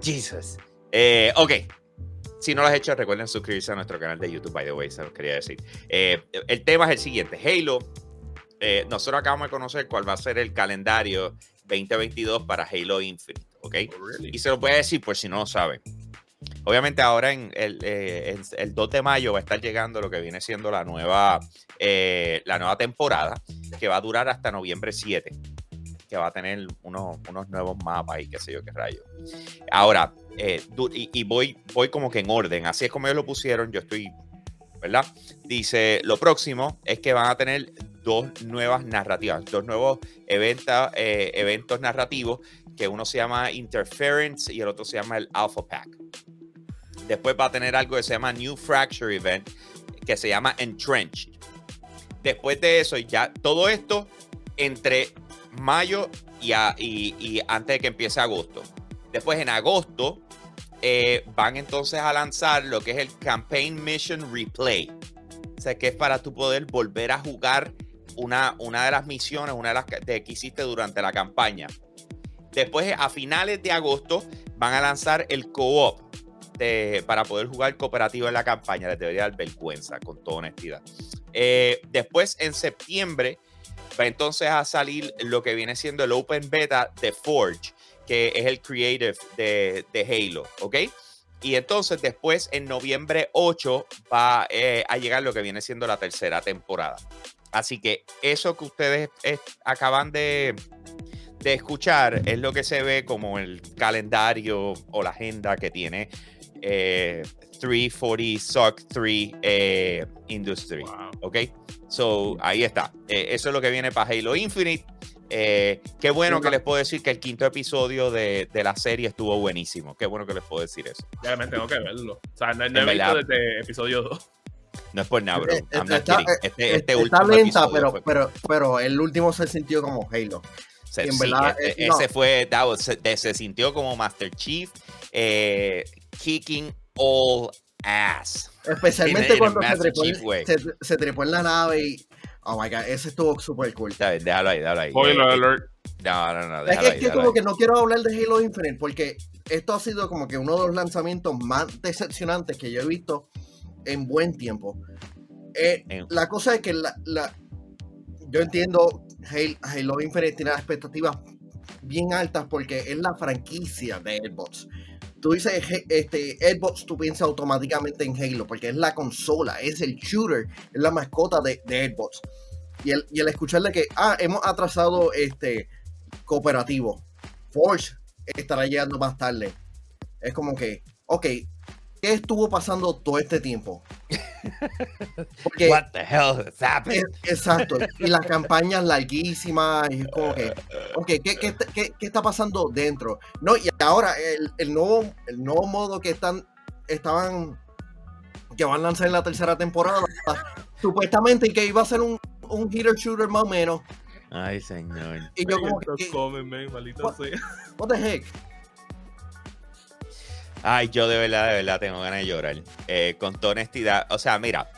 Jesus. Eh, ok. Si no lo has hecho, recuerden suscribirse a nuestro canal de YouTube, by the way, se los quería decir. Eh, el tema es el siguiente: Halo. nosotros acabamos de conocer cuál va a ser el calendario 2022 para Halo Infinite, ¿ok? Oh, really? Y se lo voy a decir por si no lo saben. Obviamente ahora en el, eh, el- el 2 de mayo va a estar llegando lo que viene siendo la nueva, eh, la nueva temporada, que va a durar hasta noviembre 7, que va a tener unos, unos nuevos mapas y qué sé yo qué rayo. Ahora, eh, y, y voy, voy como que en orden, así es como ellos lo pusieron, yo estoy, ¿verdad? Dice, lo próximo es que van a tener dos nuevas narrativas, dos nuevos eventa- eh, eventos narrativos que uno se llama Interference y el otro se llama el Alpha Pack. Después va a tener algo que se llama New Fracture Event, que se llama Entrenched. Después de eso, ya todo esto entre mayo y, antes de que empiece agosto. Después en agosto eh, van entonces a lanzar lo que es el Campaign Mission Replay. O sea, que es para tú poder volver a jugar una, una de las misiones, una de las que, que hiciste durante la campaña. Después, a finales de agosto, van a lanzar el co-op para poder jugar cooperativo en la campaña. Les debería dar vergüenza, con toda honestidad. Eh, después, en septiembre, va entonces a salir lo que viene siendo el Open Beta de Forge, que es el creative de, Halo, ¿ok? Y entonces después, en noviembre 8, va eh, a llegar lo que viene siendo la tercera temporada. Así que eso que ustedes acaban de escuchar es lo que se ve como el calendario o la agenda que tiene eh, 340 SOC 3 eh, Industry. Wow. ¿Ok? So, ahí está. Eh, eso es lo que viene para Halo Infinite. Eh, qué bueno que les puedo decir que el quinto episodio de, de la serie estuvo buenísimo. Qué bueno que les puedo decir eso. Ya me tengo que verlo. O sea, no, no En he visto desde episodio 2. No es por nada, bro. Eh, I'm not está- kidding. Este, este está último lenta, episodio pero, fue- pero, pero el último se sintió como Halo. se, en sí, verdad, e- eh, no. ese fue, that was- se, sintió como Master Chief eh, kicking all ass. Especialmente In in cuando se trepó, en- Chief way. se, se trepó en la nave y. Oh my god, ese estuvo súper cool. Está bien, Déjalo ahí, déjalo ahí. Spoiler alert. No, no, no, Es que, ahí, es que como ahí. que no quiero hablar de Halo Infinite porque esto ha sido como que uno de los lanzamientos más decepcionantes que yo he visto en buen tiempo. Eh, En- la cosa es que la, la- yo entiendo Halo, Halo Infinite tiene las expectativas bien altas porque es la franquicia de Xbox. Tú dices este, Xbox, tú piensas automáticamente en Halo porque es la consola, es el shooter, es la mascota de, de Xbox. Y el, y el escucharle que, ah, hemos atrasado este cooperativo. Forge estará llegando más tarde. Es como que, ok, ¿qué estuvo pasando todo este tiempo? Porque, What the hell is happening? es- exacto, y las campañas larguísimas, y es como que, ok, ¿qué, qué, está- qué- qué está pasando dentro? No, y ahora el, el nuevo, el nuevo modo que están, estaban, que van a lanzar en la tercera temporada, supuestamente que iba a ser un, un hitter shooter más o menos, Ay, señor. y yo como que, Estos comen, man, sea. what the heck? Ay, yo de verdad, de verdad tengo ganas de llorar. Eh, con toda honestidad. O sea, mira,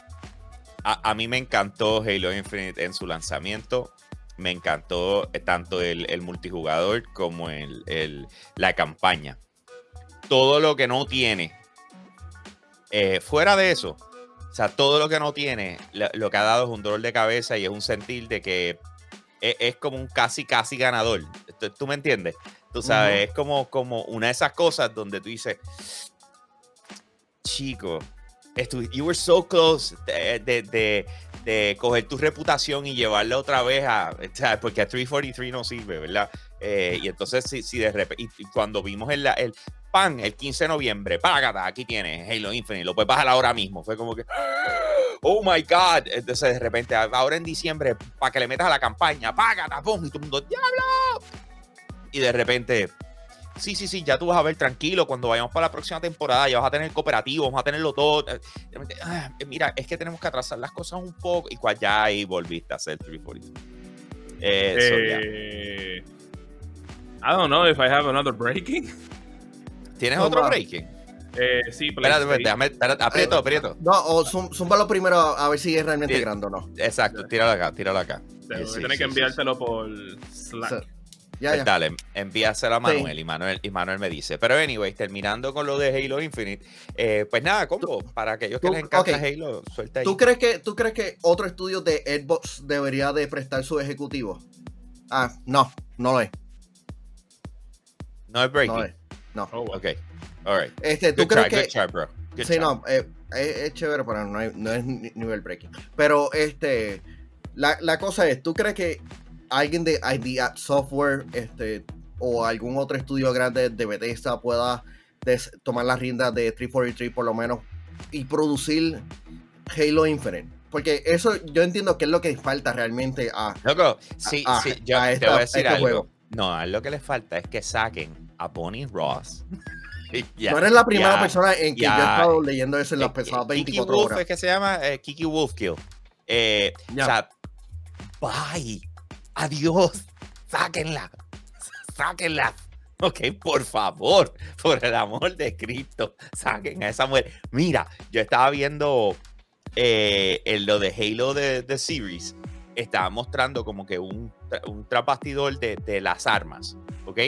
a, mí me encantó Halo Infinite en su lanzamiento. Me encantó tanto el, el multijugador como el, el- la campaña. Todo lo que no tiene. eh, fuera de eso, o sea, todo lo que no tiene, lo, que ha dado es un dolor de cabeza y es un sentir de que es, es como un casi, casi ganador. ¿Tú, tú me entiendes? Tú sabes, Ujú. es como, como una de esas cosas donde tú dices, chico, you were so close de, de, de- de coger tu reputación y llevarla otra vez a, porque a 343 no sirve, ¿verdad? Eh, y entonces, si, si de repente, y, cuando vimos el, el pan, el 15 de noviembre, págata, aquí tienes Halo Infinite, lo puedes bajar ahora mismo. Fue como que, oh my God. Entonces, de repente, ahora en diciembre, para que le metas a la campaña, paga, tapón, y todo el mundo, ¡diablo! Y de repente, sí, sí, sí, ya tú vas a ver tranquilo cuando vayamos para la próxima temporada, ya vas a tener cooperativo, vamos a tenerlo todo. Eh, ah, mira, es que tenemos que atrasar las cosas un poco y cual ya ahí volviste a hacer 340. Eso, ya. Eh, I don't know if I have another breaking. ¿Tienes otro breaking? Eh, sí, Espérate, déjame, espérate, aprieto, aprieto. No, o zum- zúmbalo primero a ver si es realmente Sí. grande o no. Exacto, tíralo acá, tíralo acá. Tengo Sí, que sí, que sí, enviártelo por Slack. Ya, Pues ya. dale, envíaselo a Manuel y Manuel y Manuel me dice. Pero anyway, terminando con lo de Halo Infinite, eh, pues nada, combo, para aquellos que tú- les encanta ok. Halo, suelta ahí. ¿Tú crees que tú crees que otro estudio de Xbox debería de prestar su ejecutivo? Ah, no, no lo es. No es breaking. No es. No. Oh, wow. Ok, alright. Este, ¿tú Good crees try, que good try, bro. Good Sí, try. no, eh, es, es chévere, pero no, hay- no es ni- nivel breaking. Pero este, la, la cosa es, ¿tú crees que alguien de ID Software este, o algún otro estudio grande de Bethesda pueda tomar las riendas de 343 por lo menos y producir Halo Infinite? Porque eso yo entiendo que es lo que falta realmente a... Loco, sí, a- sí, yo a te voy a decir este algo. juego. No, lo que le falta es que saquen a Bonnie Ross. Y ya, no eres la primera persona en que yo he estado leyendo eso en las Eh, pasadas Kiki 24 Wolf horas. es que se llama eh, Kiki Wolfkill. Eh. O sea, bye. Adiós. Sáquenla. Sáquenla. Ok, por favor, por el amor de Cristo, saquen a esa mujer. Mira, yo estaba viendo eh, en lo de Halo de, de Series, estaba mostrando como que un, un trapastidor de, de las armas, ¿ok?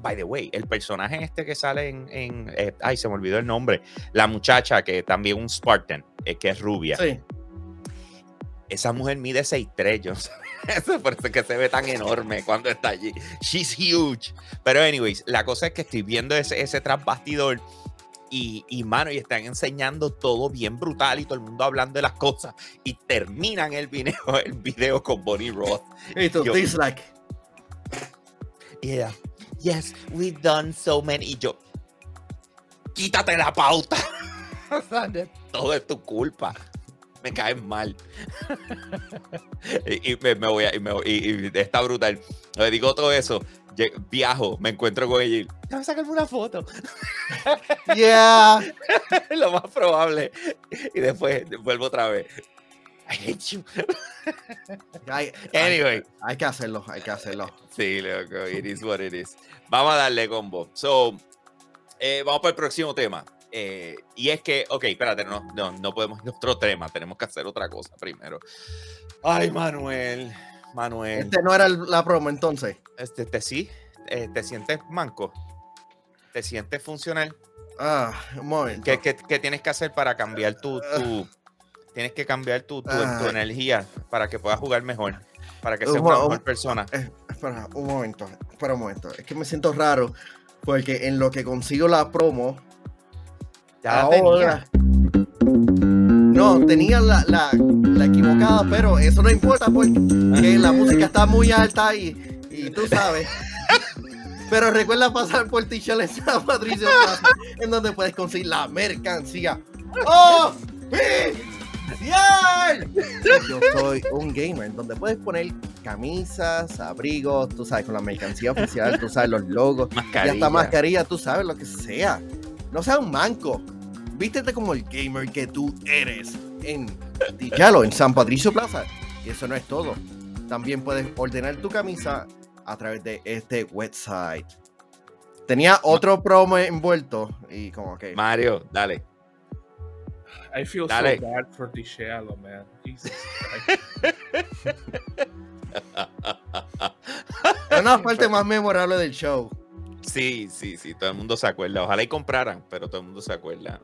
By the way, el personaje este que sale en, en, eh, ay, se me olvidó el nombre, la muchacha que también un Spartan, eh, que es rubia. Sí. Esa mujer mide 6'3, yo no sé. Eso por eso es que se ve tan enorme cuando está allí. She's huge. Pero, anyways, la cosa es que estoy viendo ese, ese tras bastidor y, y, mano, y están enseñando todo bien brutal y todo el mundo hablando de las cosas. Y terminan el video, el video con Bonnie Roth. Y tú, Yo- dislike. Y ella, yes, we've done so many. Y yo, quítate la pauta. Todo es tu culpa. Me caes mal. y, y me, me voy a, y, me voy- y- y está brutal. Le digo todo eso. Viajo, me encuentro con ella y déjame sacarme una foto. Yeah. Lo más probable. Y después vuelvo otra vez. I hate you. Hay, Anyway. hay, hay que hacerlo, hay que hacerlo. Sí, loco, it is what it is. Vamos a darle combo. So, eh, vamos para el próximo tema. Eh, y es que, ok, espérate, no, no, no podemos nuestro tema, tenemos que hacer otra cosa primero. Ay, Manuel, Manuel, Este no era el- la promo entonces. este, te sí, eh, te sientes manco, te sientes funcional. Ah, un momento. ¿Qué, qué- qué tienes que hacer para cambiar tu, tu- tienes que cambiar tu, tu, tu Ay. energía para que puedas jugar mejor, para que seas una un- mejor persona? Eh, espera, un momento, espera un momento. Es que me siento raro porque en lo que consigo la promo, Ya la tenía. No, tenía la, la, la equivocada, pero eso no importa porque la música está muy alta y, y tú sabes. Pero recuerda pasar por en San Patricio en donde puedes conseguir la mercancía. ¡Oh! Yo soy un gamer, donde puedes poner camisas, abrigos, tú sabes, con la mercancía oficial, tú sabes, los logos, y Mascarilla. hasta mascarilla, tú sabes, lo que sea. No seas un manco. Vístete como el gamer que tú eres en Dichalo, en San Patricio Plaza. Y eso no es todo. También puedes ordenar tu camisa a través de este website. Tenía otro promo envuelto y como que... Mario, dale. I feel Dale. so bad for Tichelo, man. Jesus Christ. Es una parte más memorable del show. Sí, sí, sí, todo el mundo se acuerda. Ojalá y compraran, pero todo el mundo se acuerda.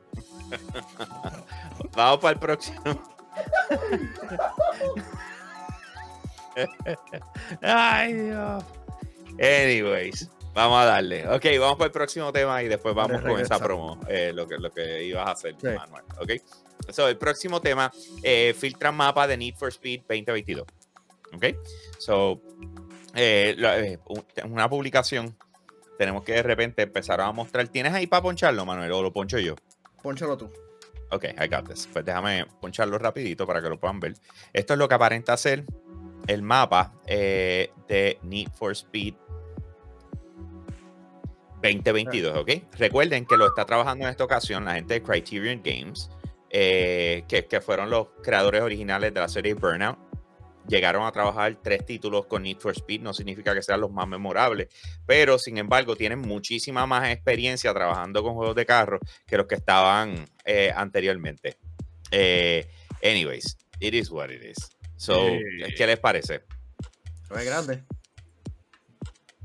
Vamos para el próximo. Ay, Dios. Anyways, vamos a darle. Ok, vamos para el próximo tema y después vamos con esa promo, eh, lo, que, lo que ibas a hacer, Sí. Manuel. Ok. So, el próximo tema, eh, filtra mapa de Need for Speed 2022. Ok. So, eh, eh, un- una publicación. Tenemos que de repente empezar a mostrar. ¿Tienes ahí para poncharlo, Manuel? ¿O lo poncho yo? Pónchalo tú. Ok, I got this. Pues déjame poncharlo rapidito para que lo puedan ver. Esto es lo que aparenta ser el mapa eh, de Need for Speed 2022, ¿ok? Recuerden que lo está trabajando en esta ocasión la gente de Criterion Games, eh, que, que fueron los creadores originales de la serie Burnout. Llegaron a trabajar tres títulos con Need for Speed, no significa que sean los más memorables, pero sin embargo tienen muchísima más experiencia trabajando con juegos de carro que los que estaban eh, anteriormente. Eh, anyways, it is what it is. So. ¿qué les parece? Es grande.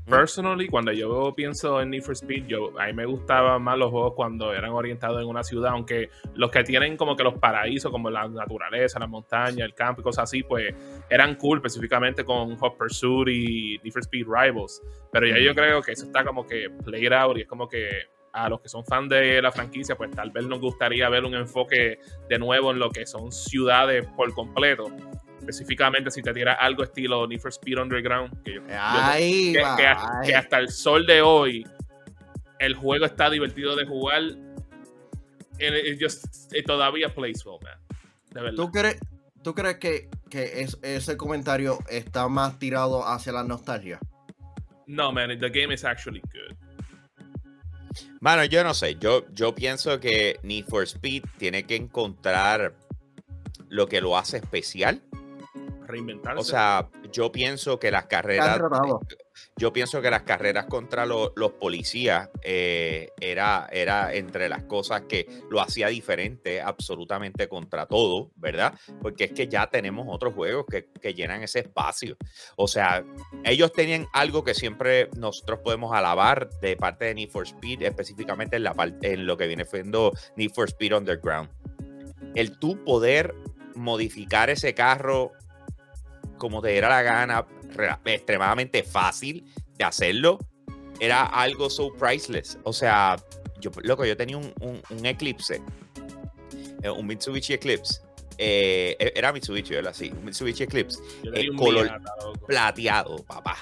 Personally, cuando yo pienso en Need for Speed, yo, a mí me gustaban más los juegos cuando eran orientados en una ciudad, aunque los que tienen como que los paraísos, como la naturaleza, la montaña, el campo y cosas así, pues eran cool, específicamente con Hot Pursuit y Need for Speed Rivals. Pero ya yo creo que eso está como que played out y es como que a los que son fans de la franquicia, pues tal vez nos gustaría ver un enfoque de nuevo en lo que son ciudades por completo. Específicamente si te tiras algo estilo Need for Speed Underground, que yo, yo- Ahí que, hasta el sol de hoy el juego está divertido de jugar. And it just- it todavía plays well, man. De verdad. ¿Tú crees, tú crees que, que es- ese comentario está más tirado hacia la nostalgia? No, man, the game is actually good. Mano, yo no sé. Yo, yo pienso que Need for Speed tiene que encontrar lo que lo hace especial. Reinventarse. O sea, yo pienso que las ¿Qué han carreras, yo pienso que las carreras contra lo- los policías eh, era, era entre las cosas que lo hacía diferente absolutamente contra todo, ¿verdad? Porque es que ya tenemos otros juegos que, que llenan ese espacio. O sea, ellos tenían algo que siempre nosotros podemos alabar de parte de Need for Speed, específicamente en, la parte, en lo que viene siendo Need for Speed Underground. El tú poder modificar ese carro como te diera la gana, re- extremadamente fácil de hacerlo, era algo so priceless. O sea, yo, loco, yo tenía un, un- un Eclipse, eh, un Mitsubishi Eclipse. eh, era Mitsubishi, ¿verdad? Sí, un Mitsubishi Eclipse el un color plateado, papá.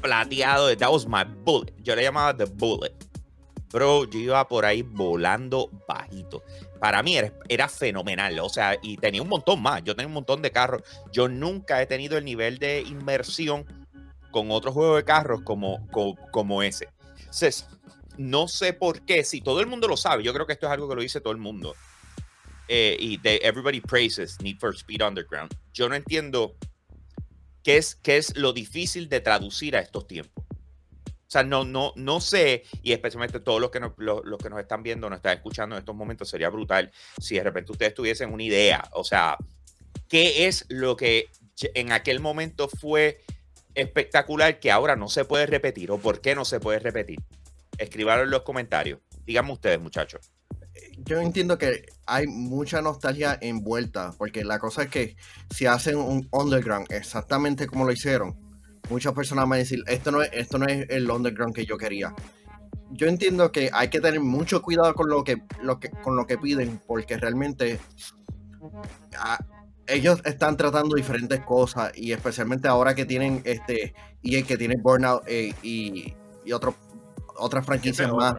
Plateado, that was my bullet. Yo le llamaba the bullet. Bro, yo iba por ahí volando bajito. Para mí era, era fenomenal. O sea, y tenía un montón más. Yo tenía un montón de carros. Yo nunca he tenido el nivel de inmersión con otro juego de carros como, como, ese. Entonces, no sé por qué. Si todo el mundo lo sabe, yo creo que esto es algo que lo dice todo el mundo. Eh, y de Everybody Praises Need for Speed Underground. Yo no entiendo qué es, qué es lo difícil de traducir a estos tiempos. Sea, no, no, no sé, y especialmente todos los que, nos, los, los que nos están viendo, nos están escuchando en estos momentos, sería brutal si de repente ustedes tuviesen una idea. O sea, ¿qué es lo que en aquel momento fue espectacular que ahora no se puede repetir? ¿O por qué no se puede repetir? Escribanlo en los comentarios. Díganme ustedes, muchachos. Yo entiendo que hay mucha nostalgia envuelta, porque la cosa es que si hacen un underground exactamente como lo hicieron, muchas personas van a decir, esto no es, esto no es el underground que yo quería. Yo entiendo que hay que tener mucho cuidado con lo que, lo que, con lo que piden, porque realmente ah, ellos están tratando diferentes cosas, y especialmente ahora que tienen este EA que tiene Burnout eh, y, y otro- otras franquicias más.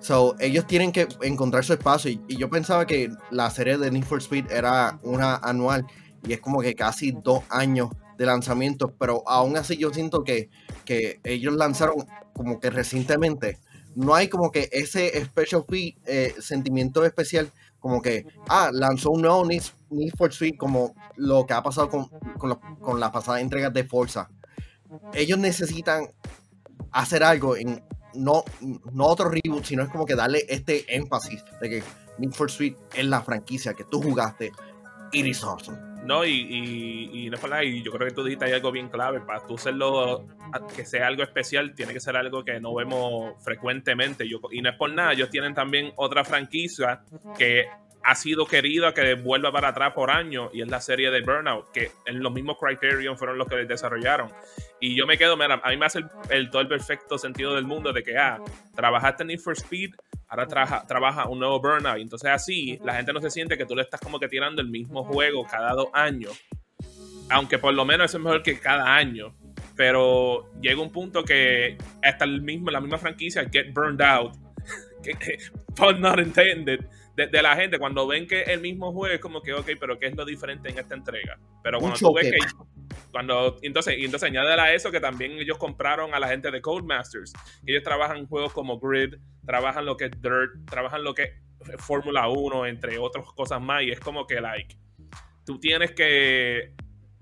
So, ellos tienen que encontrar su espacio. Y, y yo pensaba que la serie de Need for Speed era una anual. Y es como que casi dos años de lanzamiento. Pero aún así yo siento que, que ellos lanzaron como que recientemente. No hay como que ese special fee, eh, sentimiento especial. Como que, ah, lanzó un nuevo Need, Need for Speed. Como lo que ha pasado con, con, con las pasadas entregas de Forza. Ellos necesitan hacer algo en, no, no otro reboot, sino es como que darle este énfasis de que Need for Speed es la franquicia que tú jugaste. It is. No, y, y, y no por nada, y yo creo que tú dijiste ahí algo bien clave. Para tú hacerlo, que sea algo especial, tiene que ser algo que no vemos frecuentemente. Yo, y no es por nada, ellos tienen también otra franquicia que ha sido querida que vuelva para atrás por años, y es la serie de Burnout, que en los mismos Criterion fueron los que desarrollaron. Y yo me quedo, mira, a mí me hace el, todo el perfecto sentido del mundo de que, ah, trabajaste en Need Speed, ahora trabaja, trabaja un nuevo Burnout. Entonces así la gente no se siente que tú le estás como que tirando el mismo juego cada dos años. Aunque por lo menos eso es mejor que cada año. Pero llega un punto que hasta el mismo, la misma franquicia, Get Burned Out, pun not intended, de, de la gente cuando ven que el mismo juego es como que, ok, pero ¿qué es lo diferente en esta entrega? Pero cuando tú ves que cuando entonces y entonces añade a eso que también ellos compraron a la gente de Codemasters ellos trabajan juegos como Grid trabajan lo que es Dirt trabajan lo que es Fórmula 1 entre otras cosas más y es como que like tú tienes que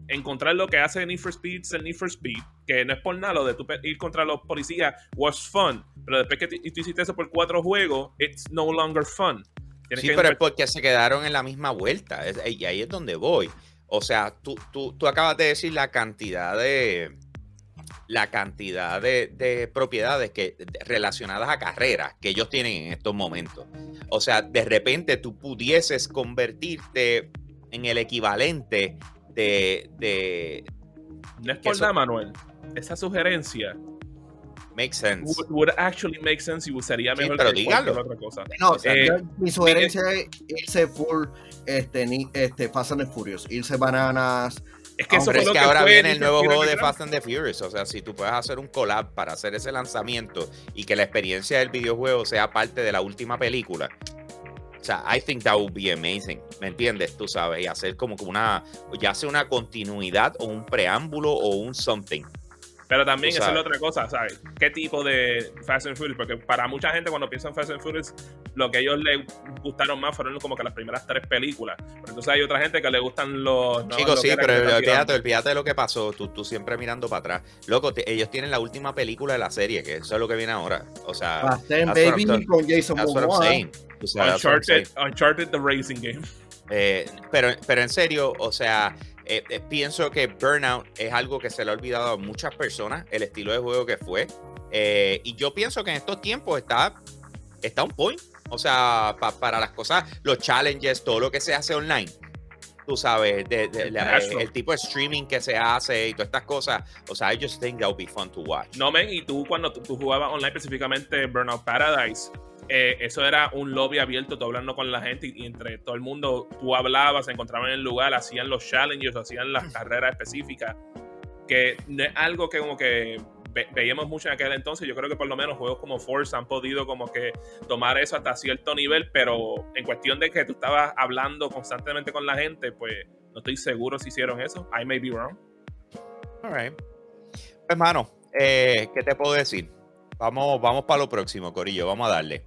encontrar lo que hace Need for Speed el Need for Speed que no es por nada lo de tú ir contra los policías was fun pero después que tú hiciste eso por cuatro juegos it's no longer fun Tienes Sí, que pero es porque se quedaron en la misma vuelta. es- y ahí es donde voy. O sea, tú, tú, tú acabas de decir la cantidad de la cantidad de, de propiedades que de- relacionadas a carreras que ellos tienen en estos momentos. O sea, de repente tú pudieses convertirte en el equivalente de, de no es por nada Manuel esa sugerencia make sense. would, would actually make sense y sería Sí, mejor pero que dígalo. otra cosa. No, O sea, eh, yo- mi sugerencia es irse full este, ni, este, Fast and the Furious, irse bananas. Es que eso es lo que que ahora fue viene el nuevo juego de. Fast and the Furious. O sea, si tú puedes hacer un collab para hacer ese lanzamiento y que la experiencia del videojuego sea parte de la última película. O sea, I think that would be amazing. ¿Me entiendes? Tú sabes, y hacer como que una, ya sea una continuidad o un preámbulo o un something. Pero también esa es la otra cosa, ¿sabes? ¿Qué tipo de Fast and Furious? Porque para mucha gente cuando piensan Fast and Furious, lo que a ellos les gustaron más fueron como que las primeras tres películas. Pero entonces hay otra gente que le gustan los... no, Chicos, lo sí, pero olvídate, olvídate de lo que pasó. Tú, tú siempre mirando para atrás. Loco, te- ellos tienen la última película de la serie, que eso es lo que viene ahora. O sea, Fast and Baby con Jason Momoa. Uncharted, Uncharted The Racing Game. Eh, pero, pero en serio, o sea, eh, eh, pienso que Burnout es algo que se le ha olvidado a muchas personas, el estilo de juego que fue. Eh, y yo pienso que en estos tiempos está, está un point. O sea, pa- para las cosas, los challenges, todo lo que se hace online. Tú sabes, de- de- la- el tipo de streaming que se hace y todas estas cosas. O sea, I just think that would be fun to watch. No, men, y tú cuando tú, tú jugabas online específicamente Burnout Paradise, eh, eso era un lobby abierto, tú hablando con la gente y, entre todo el mundo tú hablabas, se encontraban en el lugar, hacían los challenges, hacían las carreras específicas, que es algo que como que ve- veíamos mucho en aquel entonces, yo creo que por lo menos juegos como Forza han podido como que tomar eso hasta cierto nivel, pero en cuestión de que tú estabas hablando constantemente con la gente, pues no estoy seguro si hicieron eso, I may be wrong. All right. Pues, hermano, eh, ¿qué te puedo decir? Vamos, vamos para lo próximo, Corillo. Vamos a darle.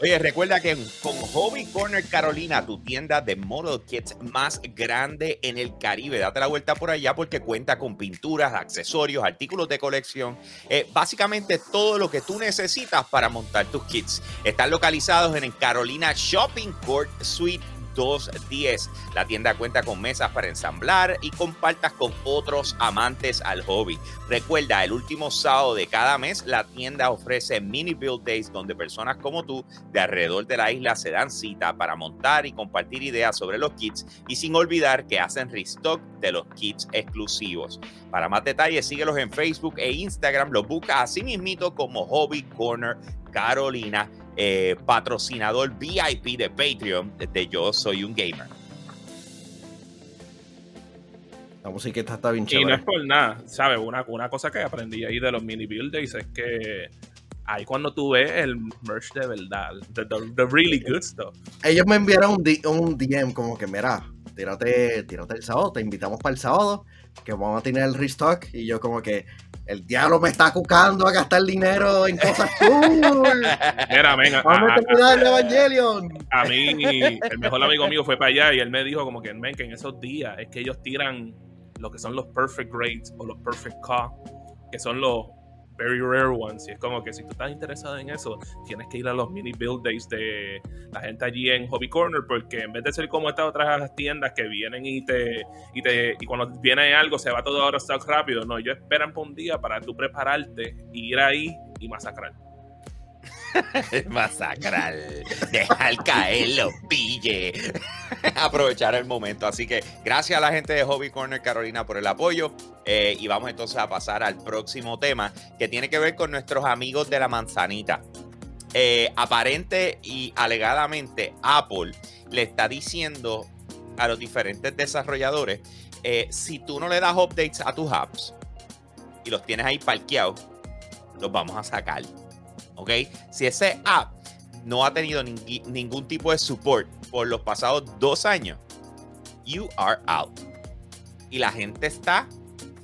Oye, recuerda que con Hobby Corner Carolina, tu tienda de model kits más grande en el Caribe, date la vuelta por allá porque cuenta con pinturas, accesorios, artículos de colección, eh, básicamente todo lo que tú necesitas para montar tus kits. Están localizados en el Carolina Shopping Court Suite 210. La tienda cuenta con mesas para ensamblar y compartas con otros amantes al hobby. Recuerda, el último sábado de cada mes, la tienda ofrece mini build days donde personas como tú de alrededor de la isla se dan cita para montar y compartir ideas sobre los kits y sin olvidar que hacen restock de los kits exclusivos. Para más detalles, síguelos en Facebook e Instagram. Los busca así mismito como Hobby Corner Carolina, eh, patrocinador VIP de Patreon de Yo Soy un Gamer. La música está bien Y no chévere. es por nada, ¿sabes? Una, una cosa que aprendí ahí de los mini build days es que ahí cuando tú ves el merch de verdad, the, the- the really good stuff. Ellos me enviaron un, D- un DM como que, mira, tírate, tírate el sábado, te invitamos para el sábado, que vamos a tener el restock. Y yo como que, el diablo me está cucando a gastar dinero en cosas cool. Mira, men, a, Vamos a terminar el Evangelion. a mí, el mejor amigo mío fue para allá y él me dijo como que, men, que en esos días es que ellos tiran lo que son los perfect grades o los perfect car, que son los very rare ones. Y es como que si tú estás interesado en eso, tienes que ir a los mini build days de la gente allí en Hobby Corner, porque en vez de ser como estas otras tiendas que vienen y te, y te y cuando viene algo se va todo ahora stock rápido, no, ellos esperan por un día para tú prepararte, ir ahí y masacrar. Masacrar, dejar caer los pilles, aprovechar el momento. Así que gracias a la gente de Hobby Corner Carolina por el apoyo. eh, y vamos entonces a pasar al próximo tema que tiene que ver con nuestros amigos de la manzanita. Eh, aparente y alegadamente Apple le está diciendo a los diferentes desarrolladores, eh, si tú no le das updates a tus apps y los tienes ahí parqueados, los vamos a sacar. ¿Ok? Si ese app no ha tenido ningún tipo de support por los pasados dos años, you are out. Y la gente está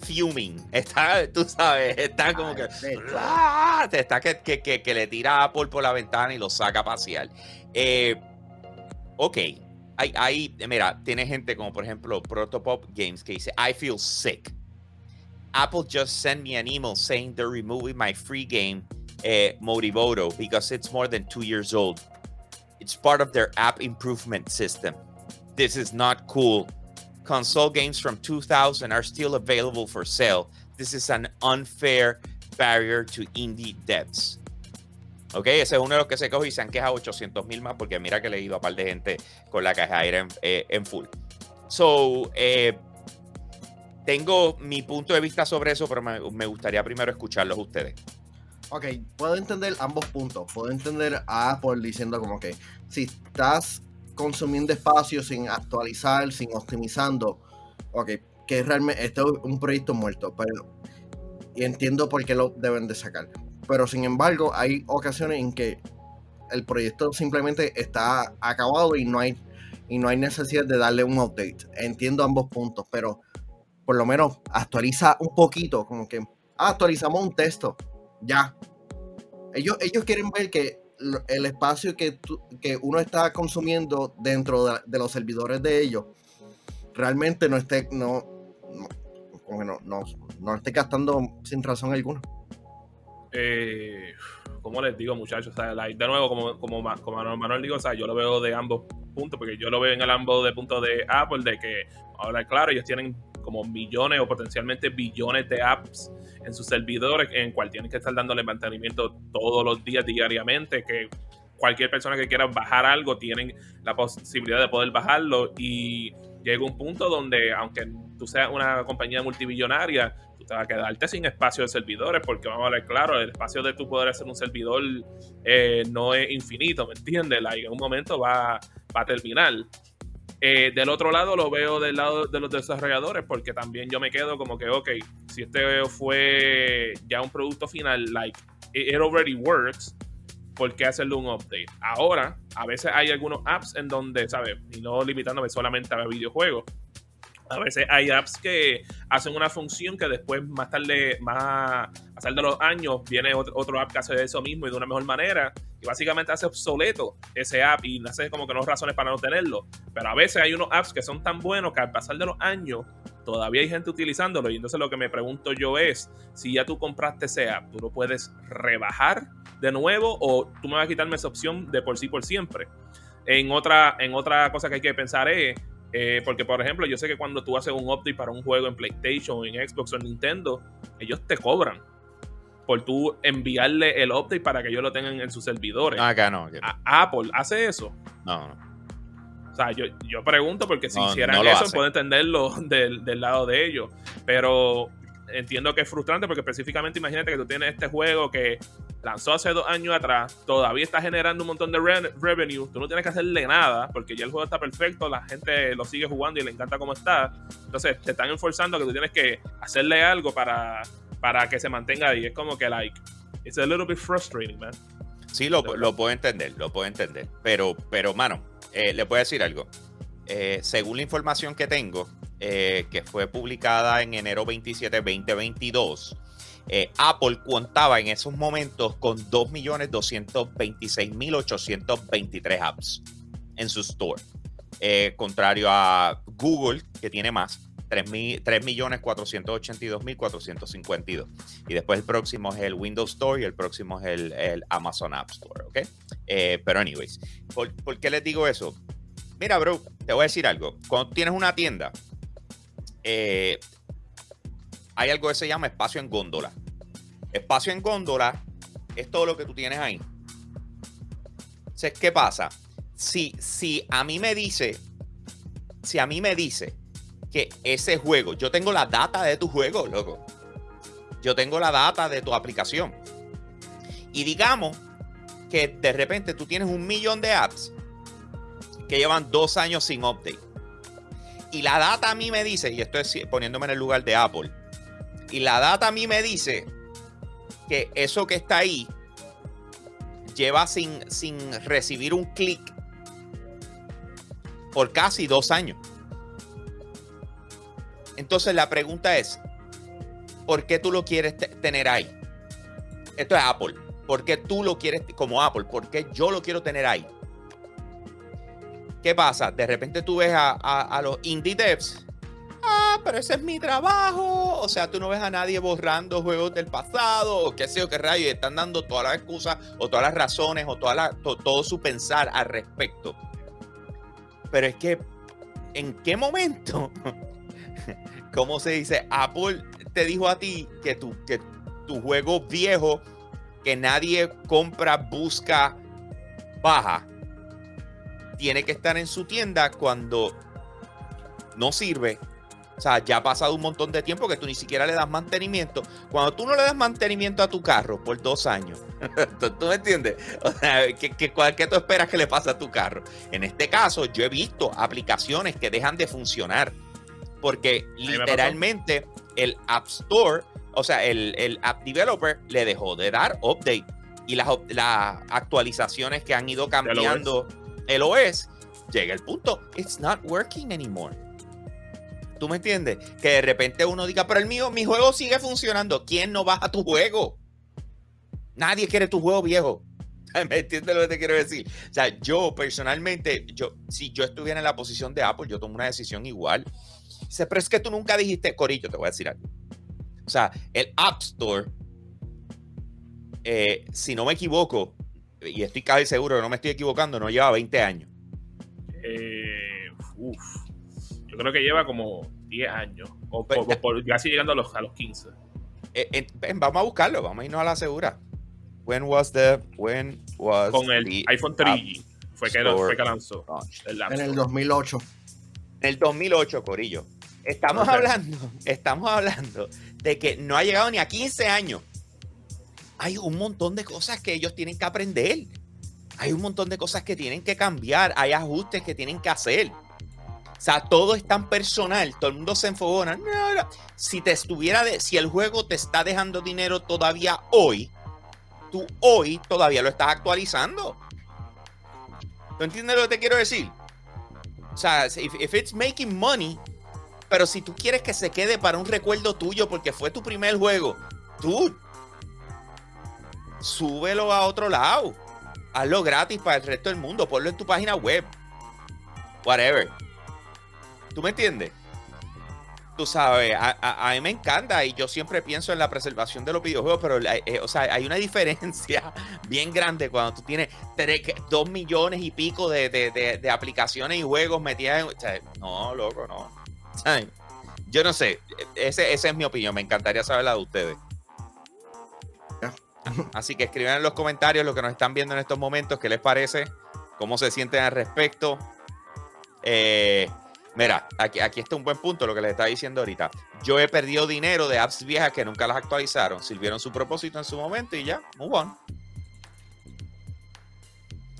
fuming. Está, tú sabes, está como que. ¡Ah! Te está que, que, que- que le tira a Apple por la ventana y lo saca a pasear. Eh, ok. Hay, mira, tiene gente como por ejemplo Protopop Games que dice, I feel sick. Apple just sent me an email saying they're removing my free game eh, Motivoto because it's more than two years old. It's part of their app improvement system. This is not cool. Console games from 2000 are still available for sale. This is an unfair barrier to indie devs. Ok, ese es uno de los que se coge y se han quejado 800 mil más porque mira que he leído a par de gente con la caja aire en, eh, en full. So, eh, tengo mi punto de vista sobre eso, pero me, me gustaría primero escucharlos ustedes. Ok, puedo entender ambos puntos. Puedo entender a Apple diciendo como que si estás consumiendo espacio sin actualizar, sin optimizando, ok, que realmente esto es un proyecto muerto, pero y entiendo por qué lo deben de sacar. Pero sin embargo, hay ocasiones en que el proyecto simplemente está acabado y no hay y no hay necesidad de darle un update. Entiendo ambos puntos, pero por lo menos actualiza un poquito, como que ah, actualizamos un texto, ya. Ellos, ellos quieren ver que el espacio que, tú- que uno está consumiendo dentro de, los servidores de ellos realmente no esté, no, no, no, no, esté gastando sin razón alguna. eh, ¿cómo les digo, muchachos? O sea, de nuevo, como, como, como Manuel digo, o sea, yo lo veo de ambos puntos, porque yo lo veo en el ambos de punto de Apple, de que, ahora, claro, ellos tienen como millones o potencialmente billones de apps en sus servidores, en cual tienen que estar dándole mantenimiento todos los días, diariamente, que cualquier persona que quiera bajar algo tienen la posibilidad de poder bajarlo y llega un punto donde, aunque tú seas una compañía multibillonaria, tú te vas a quedarte sin espacio de servidores, porque vamos a ver, claro, el espacio de tu poder hacer un servidor eh, no es infinito, ¿me entiendes? Like, en un momento va, va a terminar. Eh, del otro lado lo veo del lado de los desarrolladores, porque también yo me quedo como que, ok, si este fue ya un producto final, like, it, already works, ¿por qué hacerle un update? Ahora, a veces hay algunos apps en donde, ¿sabes? Y no limitándome solamente a videojuegos. A veces hay apps que hacen una función que después, más tarde, más a pasar de los años, viene otro, otro app que hace eso mismo y de una mejor manera. Y básicamente hace obsoleto ese app y hace como que no razones para no tenerlo. Pero a veces hay unos apps que son tan buenos que al pasar de los años todavía hay gente utilizándolo. Y entonces lo que me pregunto yo es, si ya tú compraste ese app, ¿tú lo puedes rebajar de nuevo o tú me vas a quitarme esa opción de por sí por siempre? En otra, en otra cosa que hay que pensar es, eh, porque por ejemplo, yo sé que cuando tú haces un update para un juego en PlayStation, en Xbox o en Nintendo, ellos te cobran por tú enviarle el update para que ellos lo tengan en sus servidores. No, acá no. que- A- Apple hace eso. No, no. O sea, yo, yo pregunto porque si No, hicieran no eso, puedo entenderlo del, del lado de ellos. Pero entiendo que es frustrante porque específicamente imagínate que tú tienes este juego que lanzó hace dos años atrás, todavía está generando un montón de re- revenue, tú no tienes que hacerle nada porque ya el juego está perfecto, la gente lo sigue jugando y le encanta cómo está. Entonces te están enforzando que tú tienes que hacerle algo para, para que se mantenga ahí. Es como que, like, it's a little bit frustrating, man. Sí, lo, lo puedo entender, lo puedo entender. Pero, pero mano, eh, le puedo decir algo. Eh, según la información que tengo, eh, que fue publicada en enero 27, 2022, eh, Apple contaba en esos momentos con 2.226.823 apps en su store. Eh, contrario a Google, que tiene más, 3.482.452. Y después el próximo es el Windows Store y el próximo es el, Amazon App Store, ¿ok? Eh, pero anyways, ¿por, por qué les digo eso? Mira, bro, te voy a decir algo. Cuando tienes una tienda, eh, hay algo que se llama espacio en góndola. Espacio en góndola es todo lo que tú tienes ahí. Entonces, ¿qué pasa? Si, si a mí me dice, si a mí me dice que ese juego, yo tengo la data de tu juego, loco. Yo tengo la data de tu aplicación. Y digamos que de repente tú tienes un millón de apps que llevan dos años sin update. Y la data a mí me dice, y esto es poniéndome en el lugar de Apple, y la data a mí me dice que eso que está ahí lleva sin, sin recibir un clic por casi dos años. Entonces la pregunta es, ¿por qué tú lo quieres te- tener ahí? Esto es Apple. ¿Por qué tú lo quieres como Apple? ¿Por qué yo lo quiero tener ahí? ¿Qué pasa? De repente tú ves a, los indie devs. Ah, pero ese es mi trabajo. O sea, tú no ves a nadie borrando juegos del pasado o qué sé yo qué rayo. y Están dando todas las excusas o todas las razones o to- todo su pensar al respecto. Pero es que, ¿en qué momento? ¿Cómo se dice? Apple te dijo a ti que tu, que tu juego viejo que nadie compra, busca, baja, tiene que estar en su tienda cuando no sirve. O sea, ya ha pasado un montón de tiempo que tú ni siquiera le das mantenimiento. Cuando tú no le das mantenimiento a tu carro por dos años, ¿tú, tú me entiendes? O sea, ¿qué, qué, cuál- qué tú esperas que le pase a tu carro? En este caso, yo he visto aplicaciones que dejan de funcionar porque literalmente el App Store, o sea, el, el App Developer le dejó de dar update y las, las actualizaciones que han ido cambiando el OS, llega el punto, it's not working anymore. ¿Tú me entiendes? Que de repente uno diga, pero el mío, mi juego sigue funcionando. ¿Quién no baja tu juego? Nadie quiere tu juego viejo. ¿Me entiendes lo que te quiero decir? O sea, yo personalmente, yo, si yo estuviera en la posición de Apple, yo tomo una decisión igual. Pero es que tú nunca dijiste, Corillo, te voy a decir algo. O sea, el App Store, eh, si no me equivoco, y estoy casi seguro que no me estoy equivocando, no lleva 20 años. Eh, uf. Yo creo que lleva como 10 años. O, Pues, por- casi llegando a los, a los 15. Eh, eh, ven, vamos a buscarlo, vamos a irnos a la segura. When was the, when was Con el the iPhone 3G. Fue que, fue que lanzó. el En el Store. 2008. En el 2008, Corillo. Estamos hablando, estamos hablando de que no ha llegado ni a 15 años. Hay un montón de cosas que ellos tienen que aprender. Hay un montón de cosas que tienen que cambiar. Hay ajustes que tienen que hacer. O sea, todo es tan personal. Todo el mundo se enfogona. Si te estuviera de, si el juego te está dejando dinero todavía hoy, tú hoy todavía lo estás actualizando. ¿Tú entiendes lo que te quiero decir? O sea, if, if it's making money, pero si tú quieres que se quede para un recuerdo tuyo porque fue tu primer juego, tú súbelo a otro lado. Hazlo gratis para el resto del mundo. Ponlo en tu página web. Whatever. ¿Tú me entiendes? Tú sabes, a, a- a mí me encanta y yo siempre pienso en la preservación de los videojuegos, pero la- eh, o sea, hay una diferencia bien grande cuando tú tienes tres, que- dos millones y pico de, de- de- de aplicaciones y juegos metidas en... no, loco, no. O yo no sé, ese, esa es mi opinión, me encantaría saber la de ustedes. Así que escriban en los comentarios lo que nos están viendo en estos momentos, qué les parece, cómo se sienten al respecto. Eh, mira, aquí, aquí está un buen punto lo que les estaba diciendo ahorita. Yo he perdido dinero de apps viejas que nunca las actualizaron, sirvieron su propósito en su momento y ya, move on.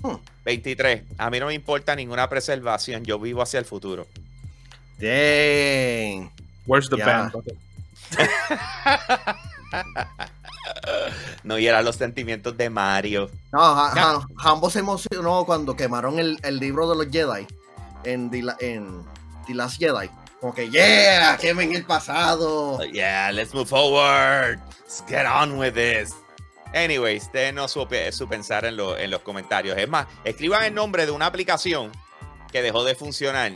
Hmm. 23. A mí no me importa ninguna preservación, yo vivo hacia el futuro. Dang. Where's the Ya. band? No, y eran los sentimientos de Mario. No, Ha-. Ha- Hambo se emocionó cuando quemaron el, el libro de los Jedi en The, en The Last Jedi. Como que, yeah, quemen el pasado. Yeah, let's move forward. Let's get on with this. Anyways, denos su, opi- su pensar en, lo- en los comentarios. Es más, escriban el nombre de una aplicación que dejó de funcionar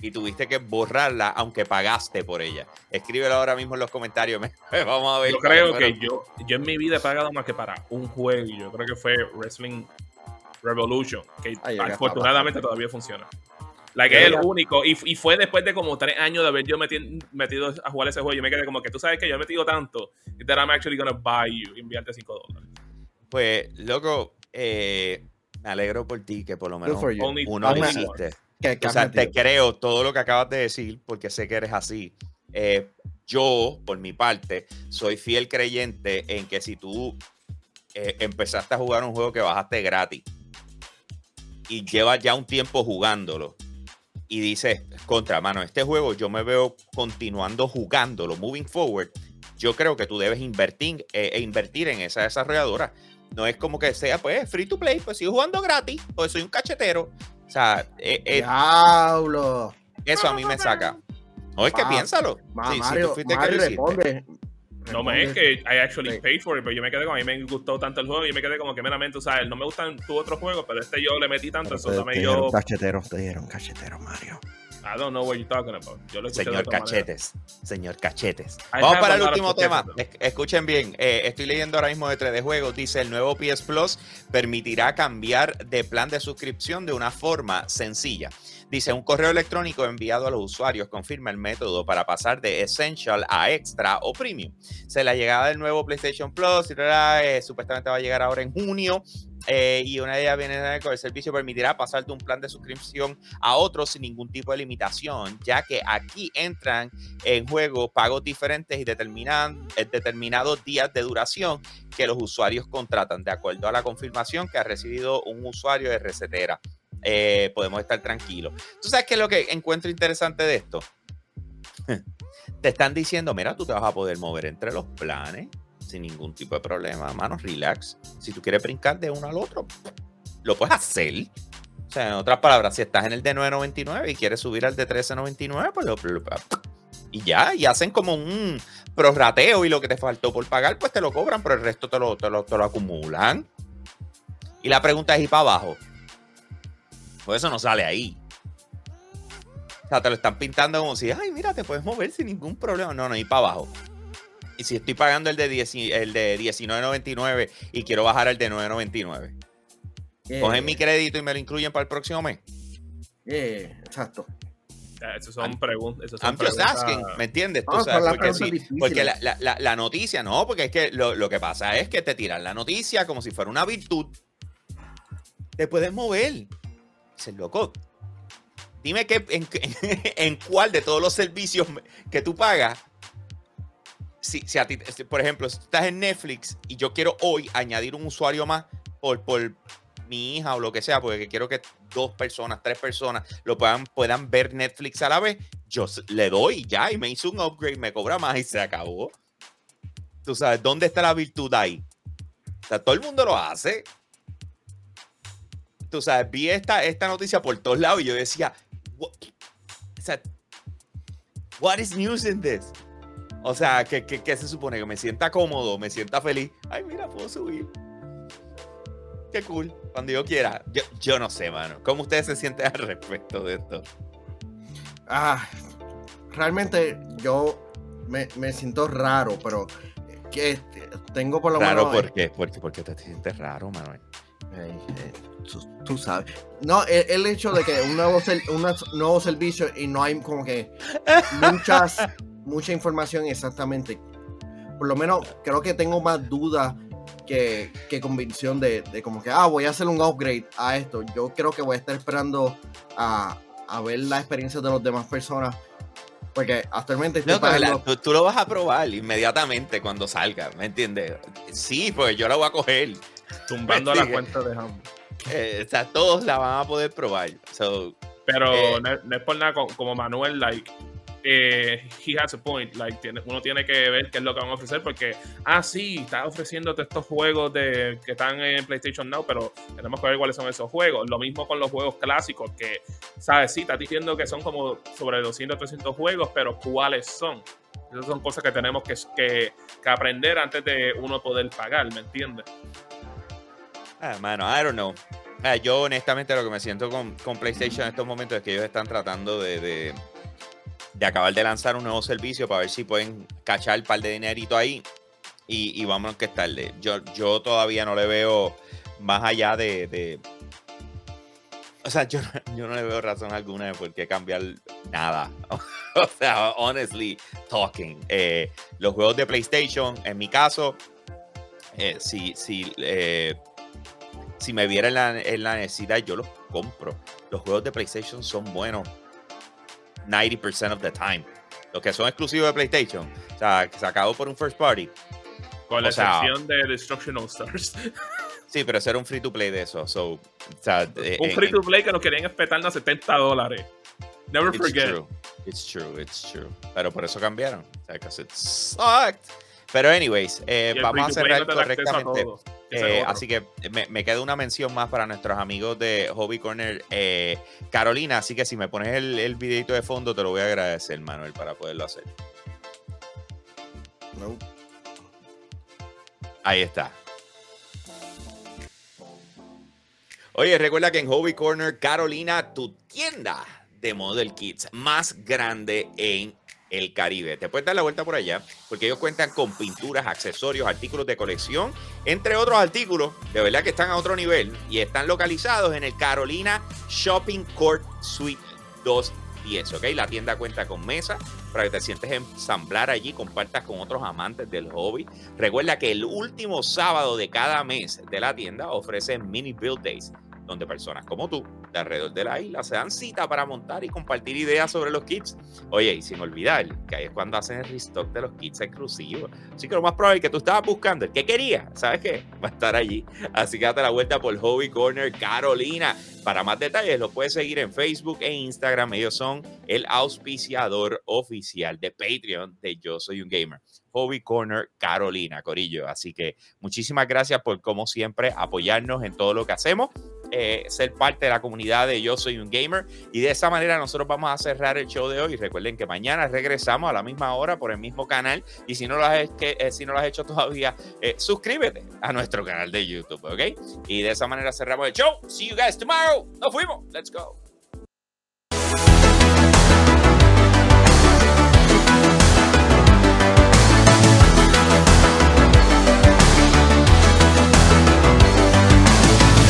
y tuviste que borrarla aunque pagaste por ella. Escríbelo ahora mismo en los comentarios. Vamos a ver. Yo creo que yo, yo en mi vida he pagado más que para un juego. Yo creo que fue Wrestling Revolution, que afortunadamente todavía funciona. Like, es el único. Y, y fue después de como tres años de haber yo meti- metido a jugar ese juego. Yo me quedé como que tú sabes que yo he metido tanto that I'm actually gonna buy you. Invierte 5 dólares. Pues, loco, eh, me alegro por ti que por lo menos uno lo hiciste. Que, que O sea, te creo todo lo que acabas de decir porque sé que eres así. Eh, yo, por mi parte, soy fiel creyente en que si tú eh, empezaste a jugar un juego que bajaste gratis y llevas ya un tiempo jugándolo y dices, contra mano, este juego yo me veo continuando jugándolo, moving forward, yo creo que tú debes invertir, eh, e invertir en esa desarrolladora No es como que sea, pues, free to play, pues sigo jugando gratis, pues soy un cachetero. O sea, eh, eh, Diablo. eso a mí me saca. No, es que Ma- piénsalo. Ma- Sí, si Mario, tú fuiste que Mario hiciste. responde. No me es que I actually Sí. paid for it, pero yo me quedé con a mí me gustó tanto el juego y yo me quedé como que meramente, o sea, no me gustan tus otros juegos, pero este yo le metí tanto, Pero eso te, dame te yo. dieron cachetero, te dieron cachetero, Mario. I don't know what you're talking about. Yo lo Señor manera. Cachetes, señor Cachetes. I Vamos para el último tema. Es- Escuchen bien, eh, estoy leyendo ahora mismo de 3D Juegos. Dice, el nuevo PS Plus permitirá cambiar de plan de suscripción de una forma sencilla. Dice, un correo electrónico enviado a los usuarios confirma el método para pasar de Essential a Extra o Premium. Se la llegada del nuevo PlayStation Plus, eh, supuestamente va a llegar ahora en junio. Eh, y una de ellas viene con el servicio permitirá pasar de un plan de suscripción a otro sin ningún tipo de limitación, ya que aquí entran en juego pagos diferentes y determinan eh, determinados días de duración que los usuarios contratan, de acuerdo a la confirmación que ha recibido un usuario de recetera. Eh, podemos estar tranquilos. ¿Tú sabes qué es lo que encuentro interesante de esto? Te están diciendo, mira, tú te vas a poder mover entre los planes sin ningún tipo de problema, mano, relax. Si tú quieres brincar de uno al otro, lo puedes hacer. O sea, en otras palabras, si estás en el de 9.99 y quieres subir al de 13.99, pues lo, lo- y ya, y hacen como un prorrateo y lo que te faltó por pagar, pues te lo cobran, pero el resto te lo, te lo, te lo acumulan. Y la pregunta es, ¿y para abajo? Pues eso no sale ahí. O sea, te lo están pintando como si, ay, mira, te puedes mover sin ningún problema. No, no, y para abajo. Y si estoy pagando el de, 10 el de 19.99 y quiero bajar el de 9.99, Yeah, cogen mi crédito y me lo incluyen para el próximo mes. yeah, exacto. Esas son preguntas. I'm just asking, ¿me entiendes? Tú No, sabes, porque, preguntas sí, difíciles. porque la, la- la- la noticia, no, porque es que lo, lo que pasa es que te tiran la noticia como si fuera una virtud. Te puedes mover. Dices, loco, dime que, en, en cuál de todos los servicios que tú pagas, si, si a ti, por ejemplo, si estás en Netflix y yo quiero hoy añadir un usuario más por, por mi hija o lo que sea, porque quiero que dos personas, tres personas lo puedan, puedan ver Netflix a la vez, yo le doy ya y me hizo un upgrade, me cobra más y se acabó. Tú sabes, ¿dónde está la virtud ahí? O sea, todo el mundo lo hace. Tú sabes, vi esta, esta noticia por todos lados y yo decía, "What?" o sea, what is news in this? O sea, ¿qué, qué, qué se supone? Que me sienta cómodo, me sienta feliz. Ay, mira, puedo subir. Qué cool. Cuando yo quiera. Yo, yo no sé, mano. ¿Cómo ustedes se sienten al respecto de esto? Ah, realmente yo me, me siento raro, pero que tengo por lo Raro, menos. ¿por qué? ¿Por qué, por qué te sientes raro, Manuel? eh, eh, tú, tú sabes. No, el, el hecho de que un nuevo, ser- un nuevo servicio y no hay como que muchas, mucha información exactamente. Por lo menos creo que tengo más dudas que, que convicción de, de como que, ah, voy a hacer un upgrade a esto. Yo creo que voy a estar esperando a, a ver la experiencia de las demás personas. Porque actualmente estoy No, pagando- tú, tú lo vas a probar inmediatamente cuando salga, ¿me entiendes? Sí, pues yo la voy a coger. Tumbando la cuenta de Ham. Eh, o sea, todos la van a poder probar. So, Pero Eh. no, no es por nada co- como, Manuel, like, eh, he has a point. Like, uno tiene que ver qué es lo que van a ofrecer porque, ah, sí, está ofreciéndote estos juegos de, que están en PlayStation Now, pero tenemos que ver cuáles son esos juegos. Lo mismo con los juegos clásicos que, ¿sabes? Sí, estás diciendo que son como sobre 200, 300 juegos, pero ¿cuáles son? Esas son cosas que tenemos que, que, aprender antes de uno poder pagar, ¿me entiendes? Ah, mano, I don't know. Ah, yo honestamente lo que me siento con, con PlayStation en estos momentos es que ellos están tratando de, de acabar de lanzar un nuevo servicio para ver si pueden cachar un par de dinerito ahí y, y vámonos que es tarde. Yo, yo todavía no le veo más allá de... de- o sea, yo, yo no le veo razón alguna de por qué cambiar nada. o sea, honestly talking. eh, los juegos de PlayStation, en mi caso, eh, si, si, eh, si me viera la, en la necesidad, yo los compro. Los juegos de PlayStation son buenos 90% of the time. Los que son exclusivos de PlayStation, o sea, sacados por un first party. Con la O sea- excepción de Destruction All Stars. Sí, pero ese era un free to play de eso. So, o sea, Un en- free to play que nos querían espetarnos a 70 dólares. Never It's forget. true. It's true, it's true. Pero por eso cambiaron. O sea, 'cause it sucked. Pero, anyways, eh, vamos a cerrar correctamente. Eh, así que me, me queda una mención más para nuestros amigos de Hobby Corner eh, Carolina. Así que si me pones el, el videito de fondo, te lo voy a agradecer, Manuel, para poderlo hacer. No. Ahí está. Oye, recuerda que en Hobby Corner Carolina, tu tienda de Model Kits más grande en el Caribe. Te puedes dar la vuelta por allá porque ellos cuentan con pinturas, accesorios, artículos de colección, entre otros artículos, de verdad que están a otro nivel y están localizados en el Carolina Shopping Court Suite 210, ¿ok? La tienda cuenta con mesa para que te sientes ensamblar allí, compartas con otros amantes del hobby. Recuerda que el último sábado de cada mes de la tienda ofrece Mini Build Days, donde personas como tú, de alrededor de la isla, se dan cita para montar y compartir ideas sobre los kits. Oye, y sin olvidar que ahí es cuando hacen el restock de los kits exclusivos. Así que lo más probable es que tú estabas buscando el que querías, ¿sabes qué? Va a estar allí. Así que date la vuelta por Hobby Corner Carolina. Para más detalles, los puedes seguir en Facebook e Instagram. Ellos son el auspiciador oficial de Patreon de Yo Soy un Gamer. Hobby Corner Carolina, Corillo. Así que muchísimas gracias por, como siempre, apoyarnos en todo lo que hacemos. Eh, ser parte de la comunidad de Yo Soy un Gamer. Y de esa manera nosotros vamos a cerrar el show de hoy. Recuerden que mañana regresamos a la misma hora por el mismo canal. Y si no lo has, que, eh, si no lo has hecho todavía, eh, suscríbete a nuestro canal de YouTube, ¿ok? Y de esa manera cerramos el show. See you guys tomorrow. Nos fuimos. Let's go.